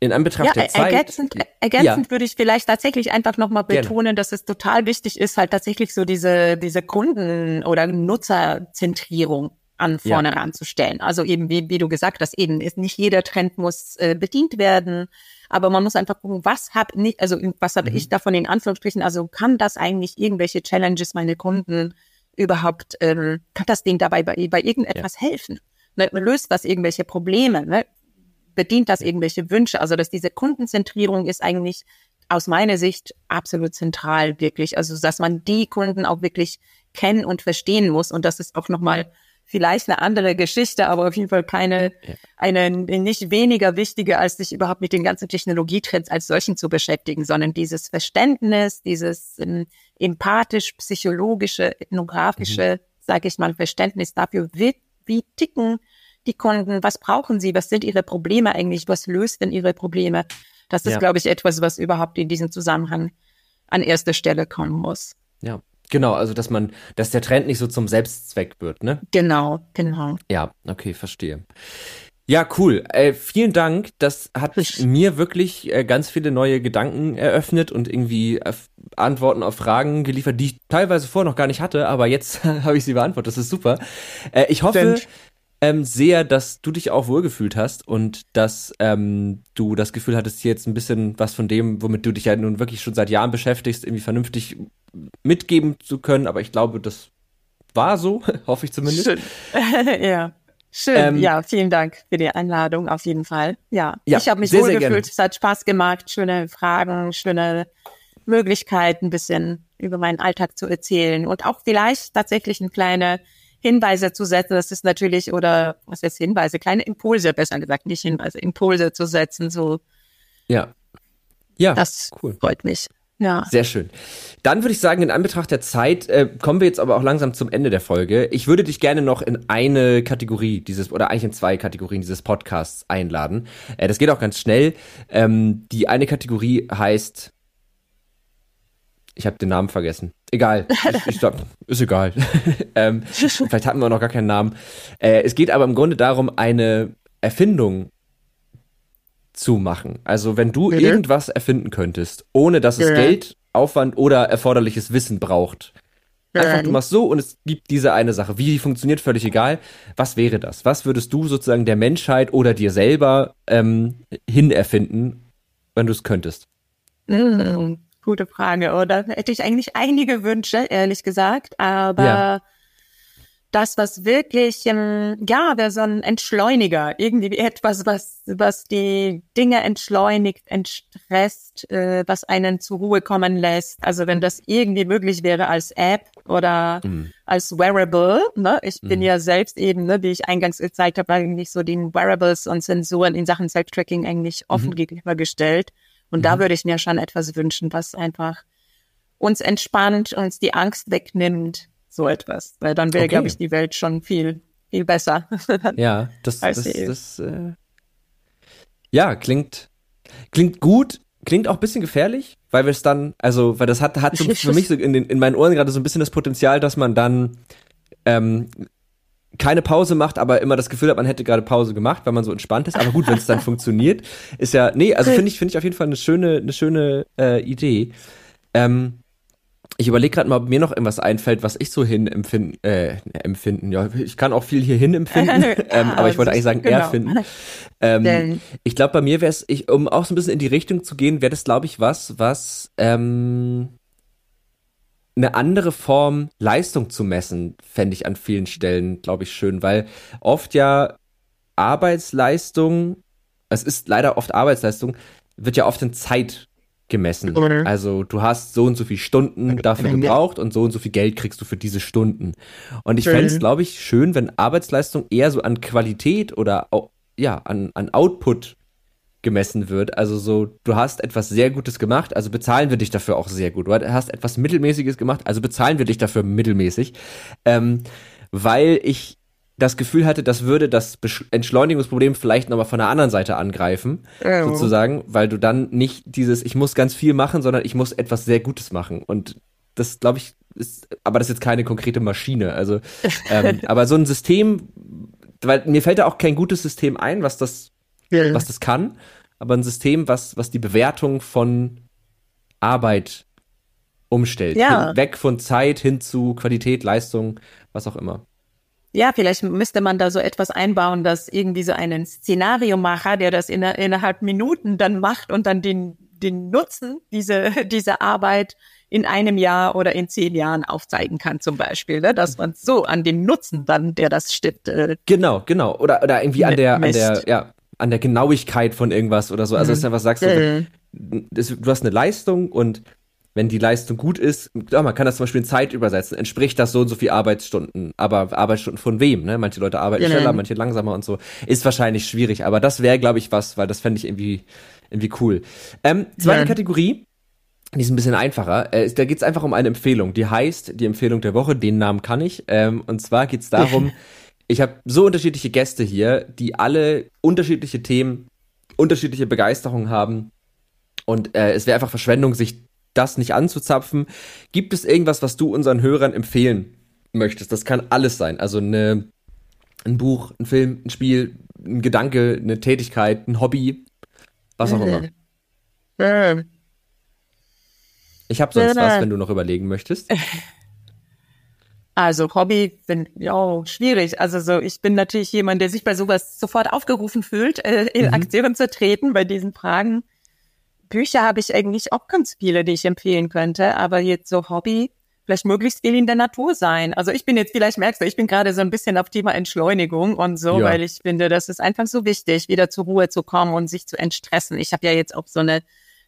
S3: in Anbetracht ja, der Zeit.
S2: Ergänzend, ergänzend ja. würde ich vielleicht tatsächlich einfach nochmal betonen, Gerne. dass es total wichtig ist, halt tatsächlich so diese, diese Kunden- oder Nutzerzentrierung an vorne ja. ranzustellen. Also eben, wie, wie du gesagt hast, eben ist nicht jeder Trend muss äh, bedient werden, aber man muss einfach gucken, was hab nicht, also was habe mhm. ich davon in Anführungsstrichen, also kann das eigentlich irgendwelche Challenges meine Kunden überhaupt, ähm, kann das denen dabei bei, bei irgendetwas ja. helfen? Ne, löst das irgendwelche Probleme? Ne? Bedient das irgendwelche Wünsche? Also dass diese Kundenzentrierung ist eigentlich aus meiner Sicht absolut zentral, wirklich. Also dass man die Kunden auch wirklich kennen und verstehen muss und das ist auch nochmal vielleicht eine andere Geschichte, aber auf jeden Fall keine, ja. eine nicht weniger wichtige, als sich überhaupt mit den ganzen Technologietrends als solchen zu beschäftigen, sondern dieses Verständnis, dieses ähm, empathisch-psychologische, ethnografische, mhm. sage ich mal, Verständnis dafür, wie, wie ticken die Kunden, was brauchen sie, was sind ihre Probleme eigentlich, was löst denn ihre Probleme? Das ist, ja. glaube ich, etwas, was überhaupt in diesem Zusammenhang an erster Stelle kommen muss.
S3: Ja, Genau, also dass man, dass der Trend nicht so zum Selbstzweck wird, ne?
S2: Genau, genau.
S3: Ja, okay, verstehe. Ja, cool. Äh, vielen Dank. Das hat mir wirklich äh, ganz viele neue Gedanken eröffnet und irgendwie Antworten auf Fragen geliefert, die ich teilweise vorher noch gar nicht hatte, aber jetzt habe ich sie beantwortet. Das ist super. Äh, ich hoffe, ähm, sehr, dass du dich auch wohlgefühlt hast und dass ähm, du das Gefühl hattest, hier jetzt ein bisschen was von dem, womit du dich ja nun wirklich schon seit Jahren beschäftigst, irgendwie vernünftig mitgeben zu können. Aber ich glaube, das war so, hoffe ich zumindest.
S2: Schön. ja. Schön, ähm, ja, vielen Dank für die Einladung auf jeden Fall. Ja, ja ich habe mich wohlgefühlt, es hat Spaß gemacht, schöne Fragen, schöne Möglichkeiten, ein bisschen über meinen Alltag zu erzählen und auch vielleicht tatsächlich eine kleine Hinweise zu setzen. Das ist natürlich, oder was jetzt Hinweise, kleine Impulse, besser gesagt, nicht Hinweise, Impulse zu setzen. So.
S3: Ja. Ja.
S2: Das cool. freut mich. Ja.
S3: Sehr schön. Dann würde ich sagen, in Anbetracht der Zeit äh, kommen wir jetzt aber auch langsam zum Ende der Folge. Ich würde dich gerne noch in eine Kategorie dieses oder eigentlich in zwei Kategorien dieses Podcasts einladen. Äh, das geht auch ganz schnell. Ähm, die eine Kategorie heißt ich habe den Namen vergessen. Egal. Ich, ich glaub, ist egal. ähm, vielleicht hatten wir noch gar keinen Namen. Äh, es geht aber im Grunde darum, eine Erfindung zu machen. Also wenn du mhm. irgendwas erfinden könntest, ohne dass es ja. Geld, Aufwand oder erforderliches Wissen braucht. Einfach, du machst so und es gibt diese eine Sache. Wie die funktioniert, völlig egal. Was wäre das? Was würdest du sozusagen der Menschheit oder dir selber ähm, hinerfinden, wenn du es könntest?
S2: Mhm. Gute Frage, oder? Hätte ich eigentlich einige Wünsche, ehrlich gesagt, aber ja das, was wirklich, ähm, ja, wäre so ein Entschleuniger, irgendwie etwas, was, was die Dinge entschleunigt, entstresst, äh, was einen zur Ruhe kommen lässt. Also wenn das irgendwie möglich wäre als App oder mhm. als Wearable, ne? Ich mhm. bin ja selbst eben, ne, wie ich eingangs gezeigt habe, eigentlich so den Wearables und Sensoren in Sachen Self-Tracking eigentlich offen mhm. gegenübergestellt. Und da mhm. würde ich mir schon etwas wünschen, was einfach uns entspannt, uns die Angst wegnimmt, so etwas. Weil dann wäre, okay. glaube ich, die Welt schon viel, viel besser.
S3: ja, das, das, das, äh, ja, klingt, klingt gut, klingt auch ein bisschen gefährlich, weil wir es dann, also, weil das hat, hat so für mich so in, den, in meinen Ohren gerade so ein bisschen das Potenzial, dass man dann ähm, keine Pause macht, aber immer das Gefühl hat, man hätte gerade Pause gemacht, weil man so entspannt ist. Aber gut, wenn es dann funktioniert, ist ja, nee, also finde ich, finde ich auf jeden Fall eine schöne, eine schöne äh, Idee. Ähm, ich überlege gerade mal, ob mir noch irgendwas einfällt, was ich so hin empfinden, äh, empfinden. Ja, ich kann auch viel hier hin empfinden, ähm, aber ich wollte eigentlich sagen, genau. erfinden. Ähm, ich glaube, bei mir wäre es, um auch so ein bisschen in die Richtung zu gehen, wäre das, glaube ich, was, was ähm, eine andere Form Leistung zu messen, fände ich an vielen Stellen, glaube ich, schön, weil oft ja Arbeitsleistung, es ist leider oft Arbeitsleistung, wird ja oft in Zeit gemessen. Also du hast so und so viele Stunden dafür gebraucht und so und so viel Geld kriegst du für diese Stunden. Und ich fände es, glaube ich, schön, wenn Arbeitsleistung eher so an Qualität oder ja, an, an Output gemessen wird. Also so, du hast etwas sehr Gutes gemacht, also bezahlen wir dich dafür auch sehr gut. Du hast etwas Mittelmäßiges gemacht, also bezahlen wir dich dafür mittelmäßig. Ähm, weil ich das Gefühl hatte, das würde das Entschleunigungsproblem vielleicht nochmal von der anderen Seite angreifen, ja. sozusagen, weil du dann nicht dieses, ich muss ganz viel machen, sondern ich muss etwas sehr Gutes machen. Und das, glaube ich, ist, aber das ist jetzt keine konkrete Maschine. Also, ähm, aber so ein System, weil mir fällt da auch kein gutes System ein, was das, ja. was das kann, aber ein System, was, was die Bewertung von Arbeit umstellt. Ja. Hin, weg von Zeit hin zu Qualität, Leistung, was auch immer.
S2: Ja, vielleicht müsste man da so etwas einbauen, dass irgendwie so einen Szenariomacher, der das in, innerhalb Minuten dann macht und dann den, den Nutzen diese, diese Arbeit in einem Jahr oder in zehn Jahren aufzeigen kann, zum Beispiel, ne? dass man so an dem Nutzen dann, der das stimmt. Äh,
S3: genau, genau. Oder, oder irgendwie an der, an der, ja, an der Genauigkeit von irgendwas oder so. Also, mhm. dass du einfach sagst, du, du hast eine Leistung und wenn die Leistung gut ist, ja, man kann das zum Beispiel in Zeit übersetzen, entspricht das so und so viel Arbeitsstunden. Aber Arbeitsstunden von wem? Ne? Manche Leute arbeiten genau. schneller, manche langsamer und so. Ist wahrscheinlich schwierig, aber das wäre, glaube ich, was, weil das fände ich irgendwie, irgendwie cool. Ähm, zweite ja. Kategorie, die ist ein bisschen einfacher. Äh, da geht es einfach um eine Empfehlung. Die heißt, die Empfehlung der Woche, den Namen kann ich. Ähm, und zwar geht es darum, ich habe so unterschiedliche Gäste hier, die alle unterschiedliche Themen, unterschiedliche Begeisterungen haben. Und äh, es wäre einfach Verschwendung, sich das nicht anzuzapfen. Gibt es irgendwas, was du unseren Hörern empfehlen möchtest? Das kann alles sein. Also eine, ein Buch, ein Film, ein Spiel, ein Gedanke, eine Tätigkeit, ein Hobby, was auch immer. Ich habe sonst was, wenn du noch überlegen möchtest.
S2: Also Hobby bin ja schwierig. Also so ich bin natürlich jemand, der sich bei sowas sofort aufgerufen fühlt, äh, in mhm. Aktion zu treten bei diesen Fragen. Bücher habe ich eigentlich auch ganz viele, die ich empfehlen könnte, aber jetzt so Hobby, vielleicht möglichst viel in der Natur sein. Also ich bin jetzt, vielleicht merkst du, ich bin gerade so ein bisschen auf Thema Entschleunigung und so, ja. weil ich finde, das ist einfach so wichtig, wieder zur Ruhe zu kommen und sich zu entstressen. Ich habe ja jetzt auch so eine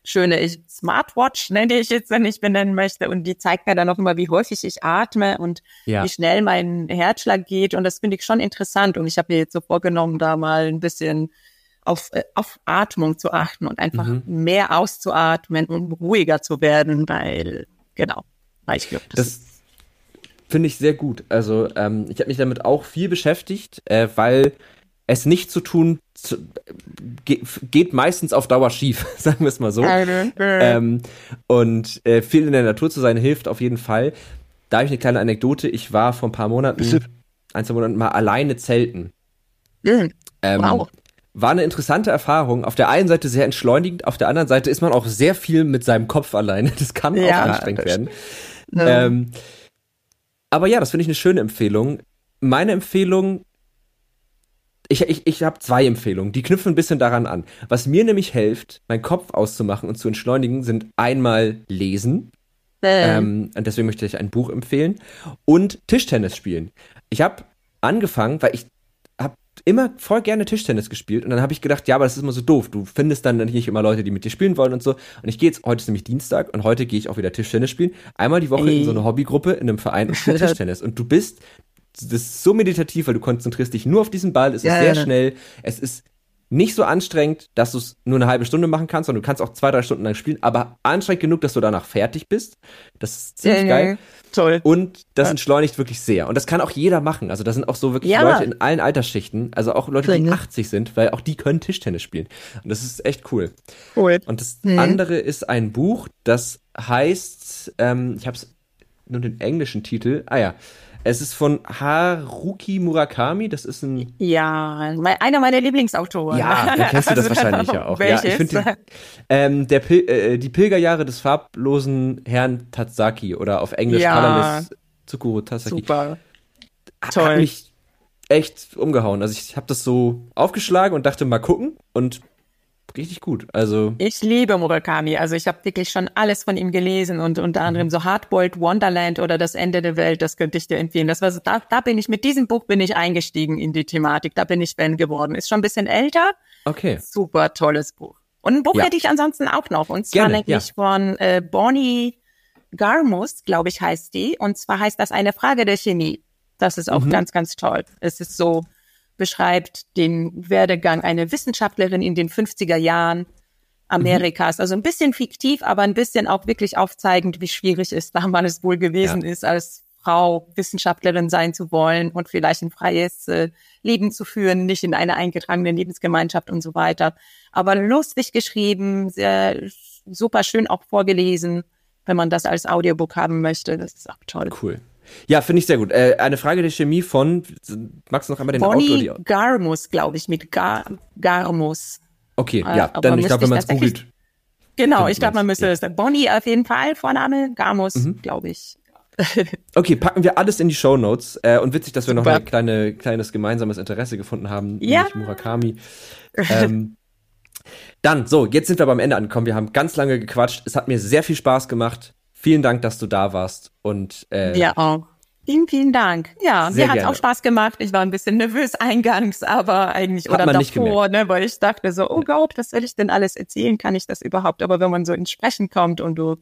S2: schöne Smartwatch, nenne ich jetzt, wenn ich benennen möchte. Und die zeigt mir dann auch immer, wie häufig ich atme und ja. wie schnell mein Herzschlag geht. Und das finde ich schon interessant. Und ich habe mir jetzt so vorgenommen, da mal ein bisschen auf, äh, auf Atmung zu achten und einfach mhm. mehr auszuatmen und ruhiger zu werden, weil, genau, weil ich glaube,
S3: das, das finde ich sehr gut. Also ähm, ich habe mich damit auch viel beschäftigt, äh, weil es nicht zu tun zu, ge geht meistens auf Dauer schief, sagen wir es mal so. ähm, und äh, viel in der Natur zu sein hilft auf jeden Fall. Da habe ich eine kleine Anekdote. Ich war vor ein paar Monaten, ein, zwei Monaten mal alleine zelten.
S2: Mhm. Ähm, wow.
S3: War eine interessante Erfahrung. Auf der einen Seite sehr entschleunigend, auf der anderen Seite ist man auch sehr viel mit seinem Kopf alleine. Das kann ja, auch anstrengend werden. Ähm, aber ja, das finde ich eine schöne Empfehlung. Meine Empfehlung ich, ich, ich habe zwei Empfehlungen, die knüpfen ein bisschen daran an. Was mir nämlich hilft, meinen Kopf auszumachen und zu entschleunigen, sind einmal lesen. Äh. Ähm, und deswegen möchte ich ein Buch empfehlen. Und Tischtennis spielen. Ich habe angefangen, weil ich immer voll gerne Tischtennis gespielt und dann habe ich gedacht, ja, aber das ist immer so doof. Du findest dann nicht immer Leute, die mit dir spielen wollen und so. Und ich gehe jetzt, heute ist nämlich Dienstag und heute gehe ich auch wieder Tischtennis spielen. Einmal die Woche Ey. in so eine Hobbygruppe in einem Verein und spiele Tischtennis. Und du bist das ist so meditativ, weil du konzentrierst dich nur auf diesen Ball, es ja, ist sehr ja, schnell, es ist nicht so anstrengend, dass du es nur eine halbe Stunde machen kannst, sondern du kannst auch zwei, drei Stunden lang spielen, aber anstrengend genug, dass du danach fertig bist. Das ist ziemlich ja, geil.
S2: Toll.
S3: Und das ja. entschleunigt wirklich sehr. Und das kann auch jeder machen. Also da sind auch so wirklich ja. Leute in allen Altersschichten, also auch Leute, die 80 sind, weil auch die können Tischtennis spielen. Und das ist echt cool. Cool. Und das mhm. andere ist ein Buch, das heißt, ähm, ich habe es nur den englischen Titel. Ah ja, es ist von Haruki Murakami, das ist ein...
S2: Ja, einer meiner Lieblingsautoren.
S3: Ja, dann kennst du das also, wahrscheinlich ja auch. Welches? Ja, ich finde ähm, der Pil äh, die Pilgerjahre des farblosen Herrn Tatsaki oder auf Englisch ja. Colorless Tsukuro Tatsaki.
S2: Super.
S3: Toll. Hat mich echt umgehauen. Also ich habe das so aufgeschlagen und dachte mal gucken und richtig gut. Also
S2: ich liebe Murakami. Also ich habe wirklich schon alles von ihm gelesen und unter anderem mhm. so Hardboiled Wonderland oder Das Ende der Welt. Das könnte ich dir empfehlen. Das war so, da, da bin ich mit diesem Buch bin ich eingestiegen in die Thematik. Da bin ich Fan geworden. Ist schon ein bisschen älter.
S3: Okay.
S2: Super tolles Buch. Und ein Buch ja. hätte ich ansonsten auch noch. Und zwar Gerne, nämlich ja. von äh, Bonnie Garmus, glaube ich, heißt die. Und zwar heißt das eine Frage der Chemie. Das ist auch mhm. ganz, ganz toll. Es ist so beschreibt den Werdegang einer Wissenschaftlerin in den 50er Jahren Amerikas. Mhm. Also ein bisschen fiktiv, aber ein bisschen auch wirklich aufzeigend, wie schwierig es damals wohl gewesen ja. ist, als Frau Wissenschaftlerin sein zu wollen und vielleicht ein freies äh, Leben zu führen, nicht in einer eingetragenen Lebensgemeinschaft und so weiter. Aber lustig geschrieben, sehr super schön auch vorgelesen, wenn man das als Audiobook haben möchte. Das ist auch toll.
S3: Cool. Ja, finde ich sehr gut. Äh, eine Frage der Chemie von, magst du noch einmal den
S2: Bonnie Autor? Garmus, glaube ich, mit Gar Garmus.
S3: Okay, äh, ja, dann ich glaube, wenn man es googelt.
S2: Genau, ich glaube, man müsste ja. Bonnie auf jeden Fall, Vorname, Garmus, mhm. glaube ich.
S3: okay, packen wir alles in die Show Notes äh, und witzig, dass wir Super. noch ein kleine, kleines gemeinsames Interesse gefunden haben, ja. nämlich Murakami. Ähm, dann, so, jetzt sind wir beim Ende angekommen. Wir haben ganz lange gequatscht. Es hat mir sehr viel Spaß gemacht. Vielen Dank, dass du da warst und
S2: äh, ja auch. Vielen, vielen Dank. Ja, mir hat auch Spaß gemacht. Ich war ein bisschen nervös eingangs, aber eigentlich hat oder davor, ne, weil ich dachte so, oh Gott, was soll ich denn alles erzählen? Kann ich das überhaupt? Aber wenn man so ins Sprechen kommt und du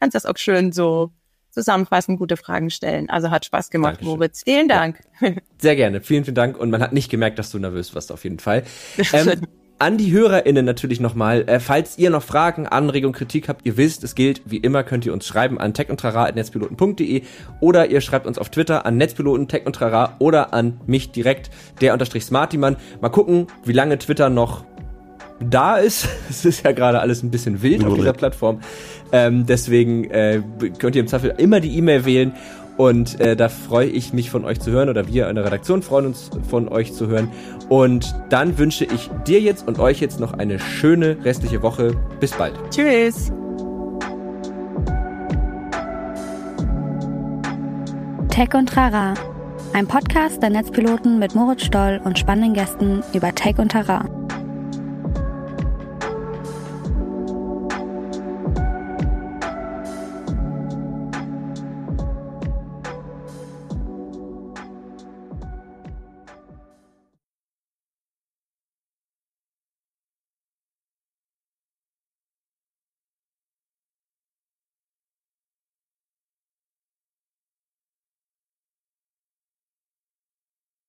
S2: kannst das auch schön so zusammenfassen, gute Fragen stellen. Also hat Spaß gemacht, Dankeschön. Moritz. Vielen Dank.
S3: Ja, sehr gerne. Vielen, vielen Dank. Und man hat nicht gemerkt, dass du nervös warst, auf jeden Fall. Ähm, an die HörerInnen natürlich nochmal, äh, falls ihr noch Fragen, Anregungen, Kritik habt, ihr wisst, es gilt, wie immer könnt ihr uns schreiben an techundtrara.netzpiloten.de oder ihr schreibt uns auf Twitter an Netzpiloten, Tech und Trara oder an mich direkt, der unterstrich Smartyman. Mal gucken, wie lange Twitter noch da ist. Es ist ja gerade alles ein bisschen wild auf dieser Plattform. Ähm, deswegen äh, könnt ihr im Zweifel immer die E-Mail wählen und äh, da freue ich mich von euch zu hören oder wir in der Redaktion freuen uns von euch zu hören. Und dann wünsche ich dir jetzt und euch jetzt noch eine schöne restliche Woche. Bis bald.
S2: Tschüss.
S1: Tech und Trara. Ein Podcast der Netzpiloten mit Moritz Stoll und spannenden Gästen über Tech und Trara.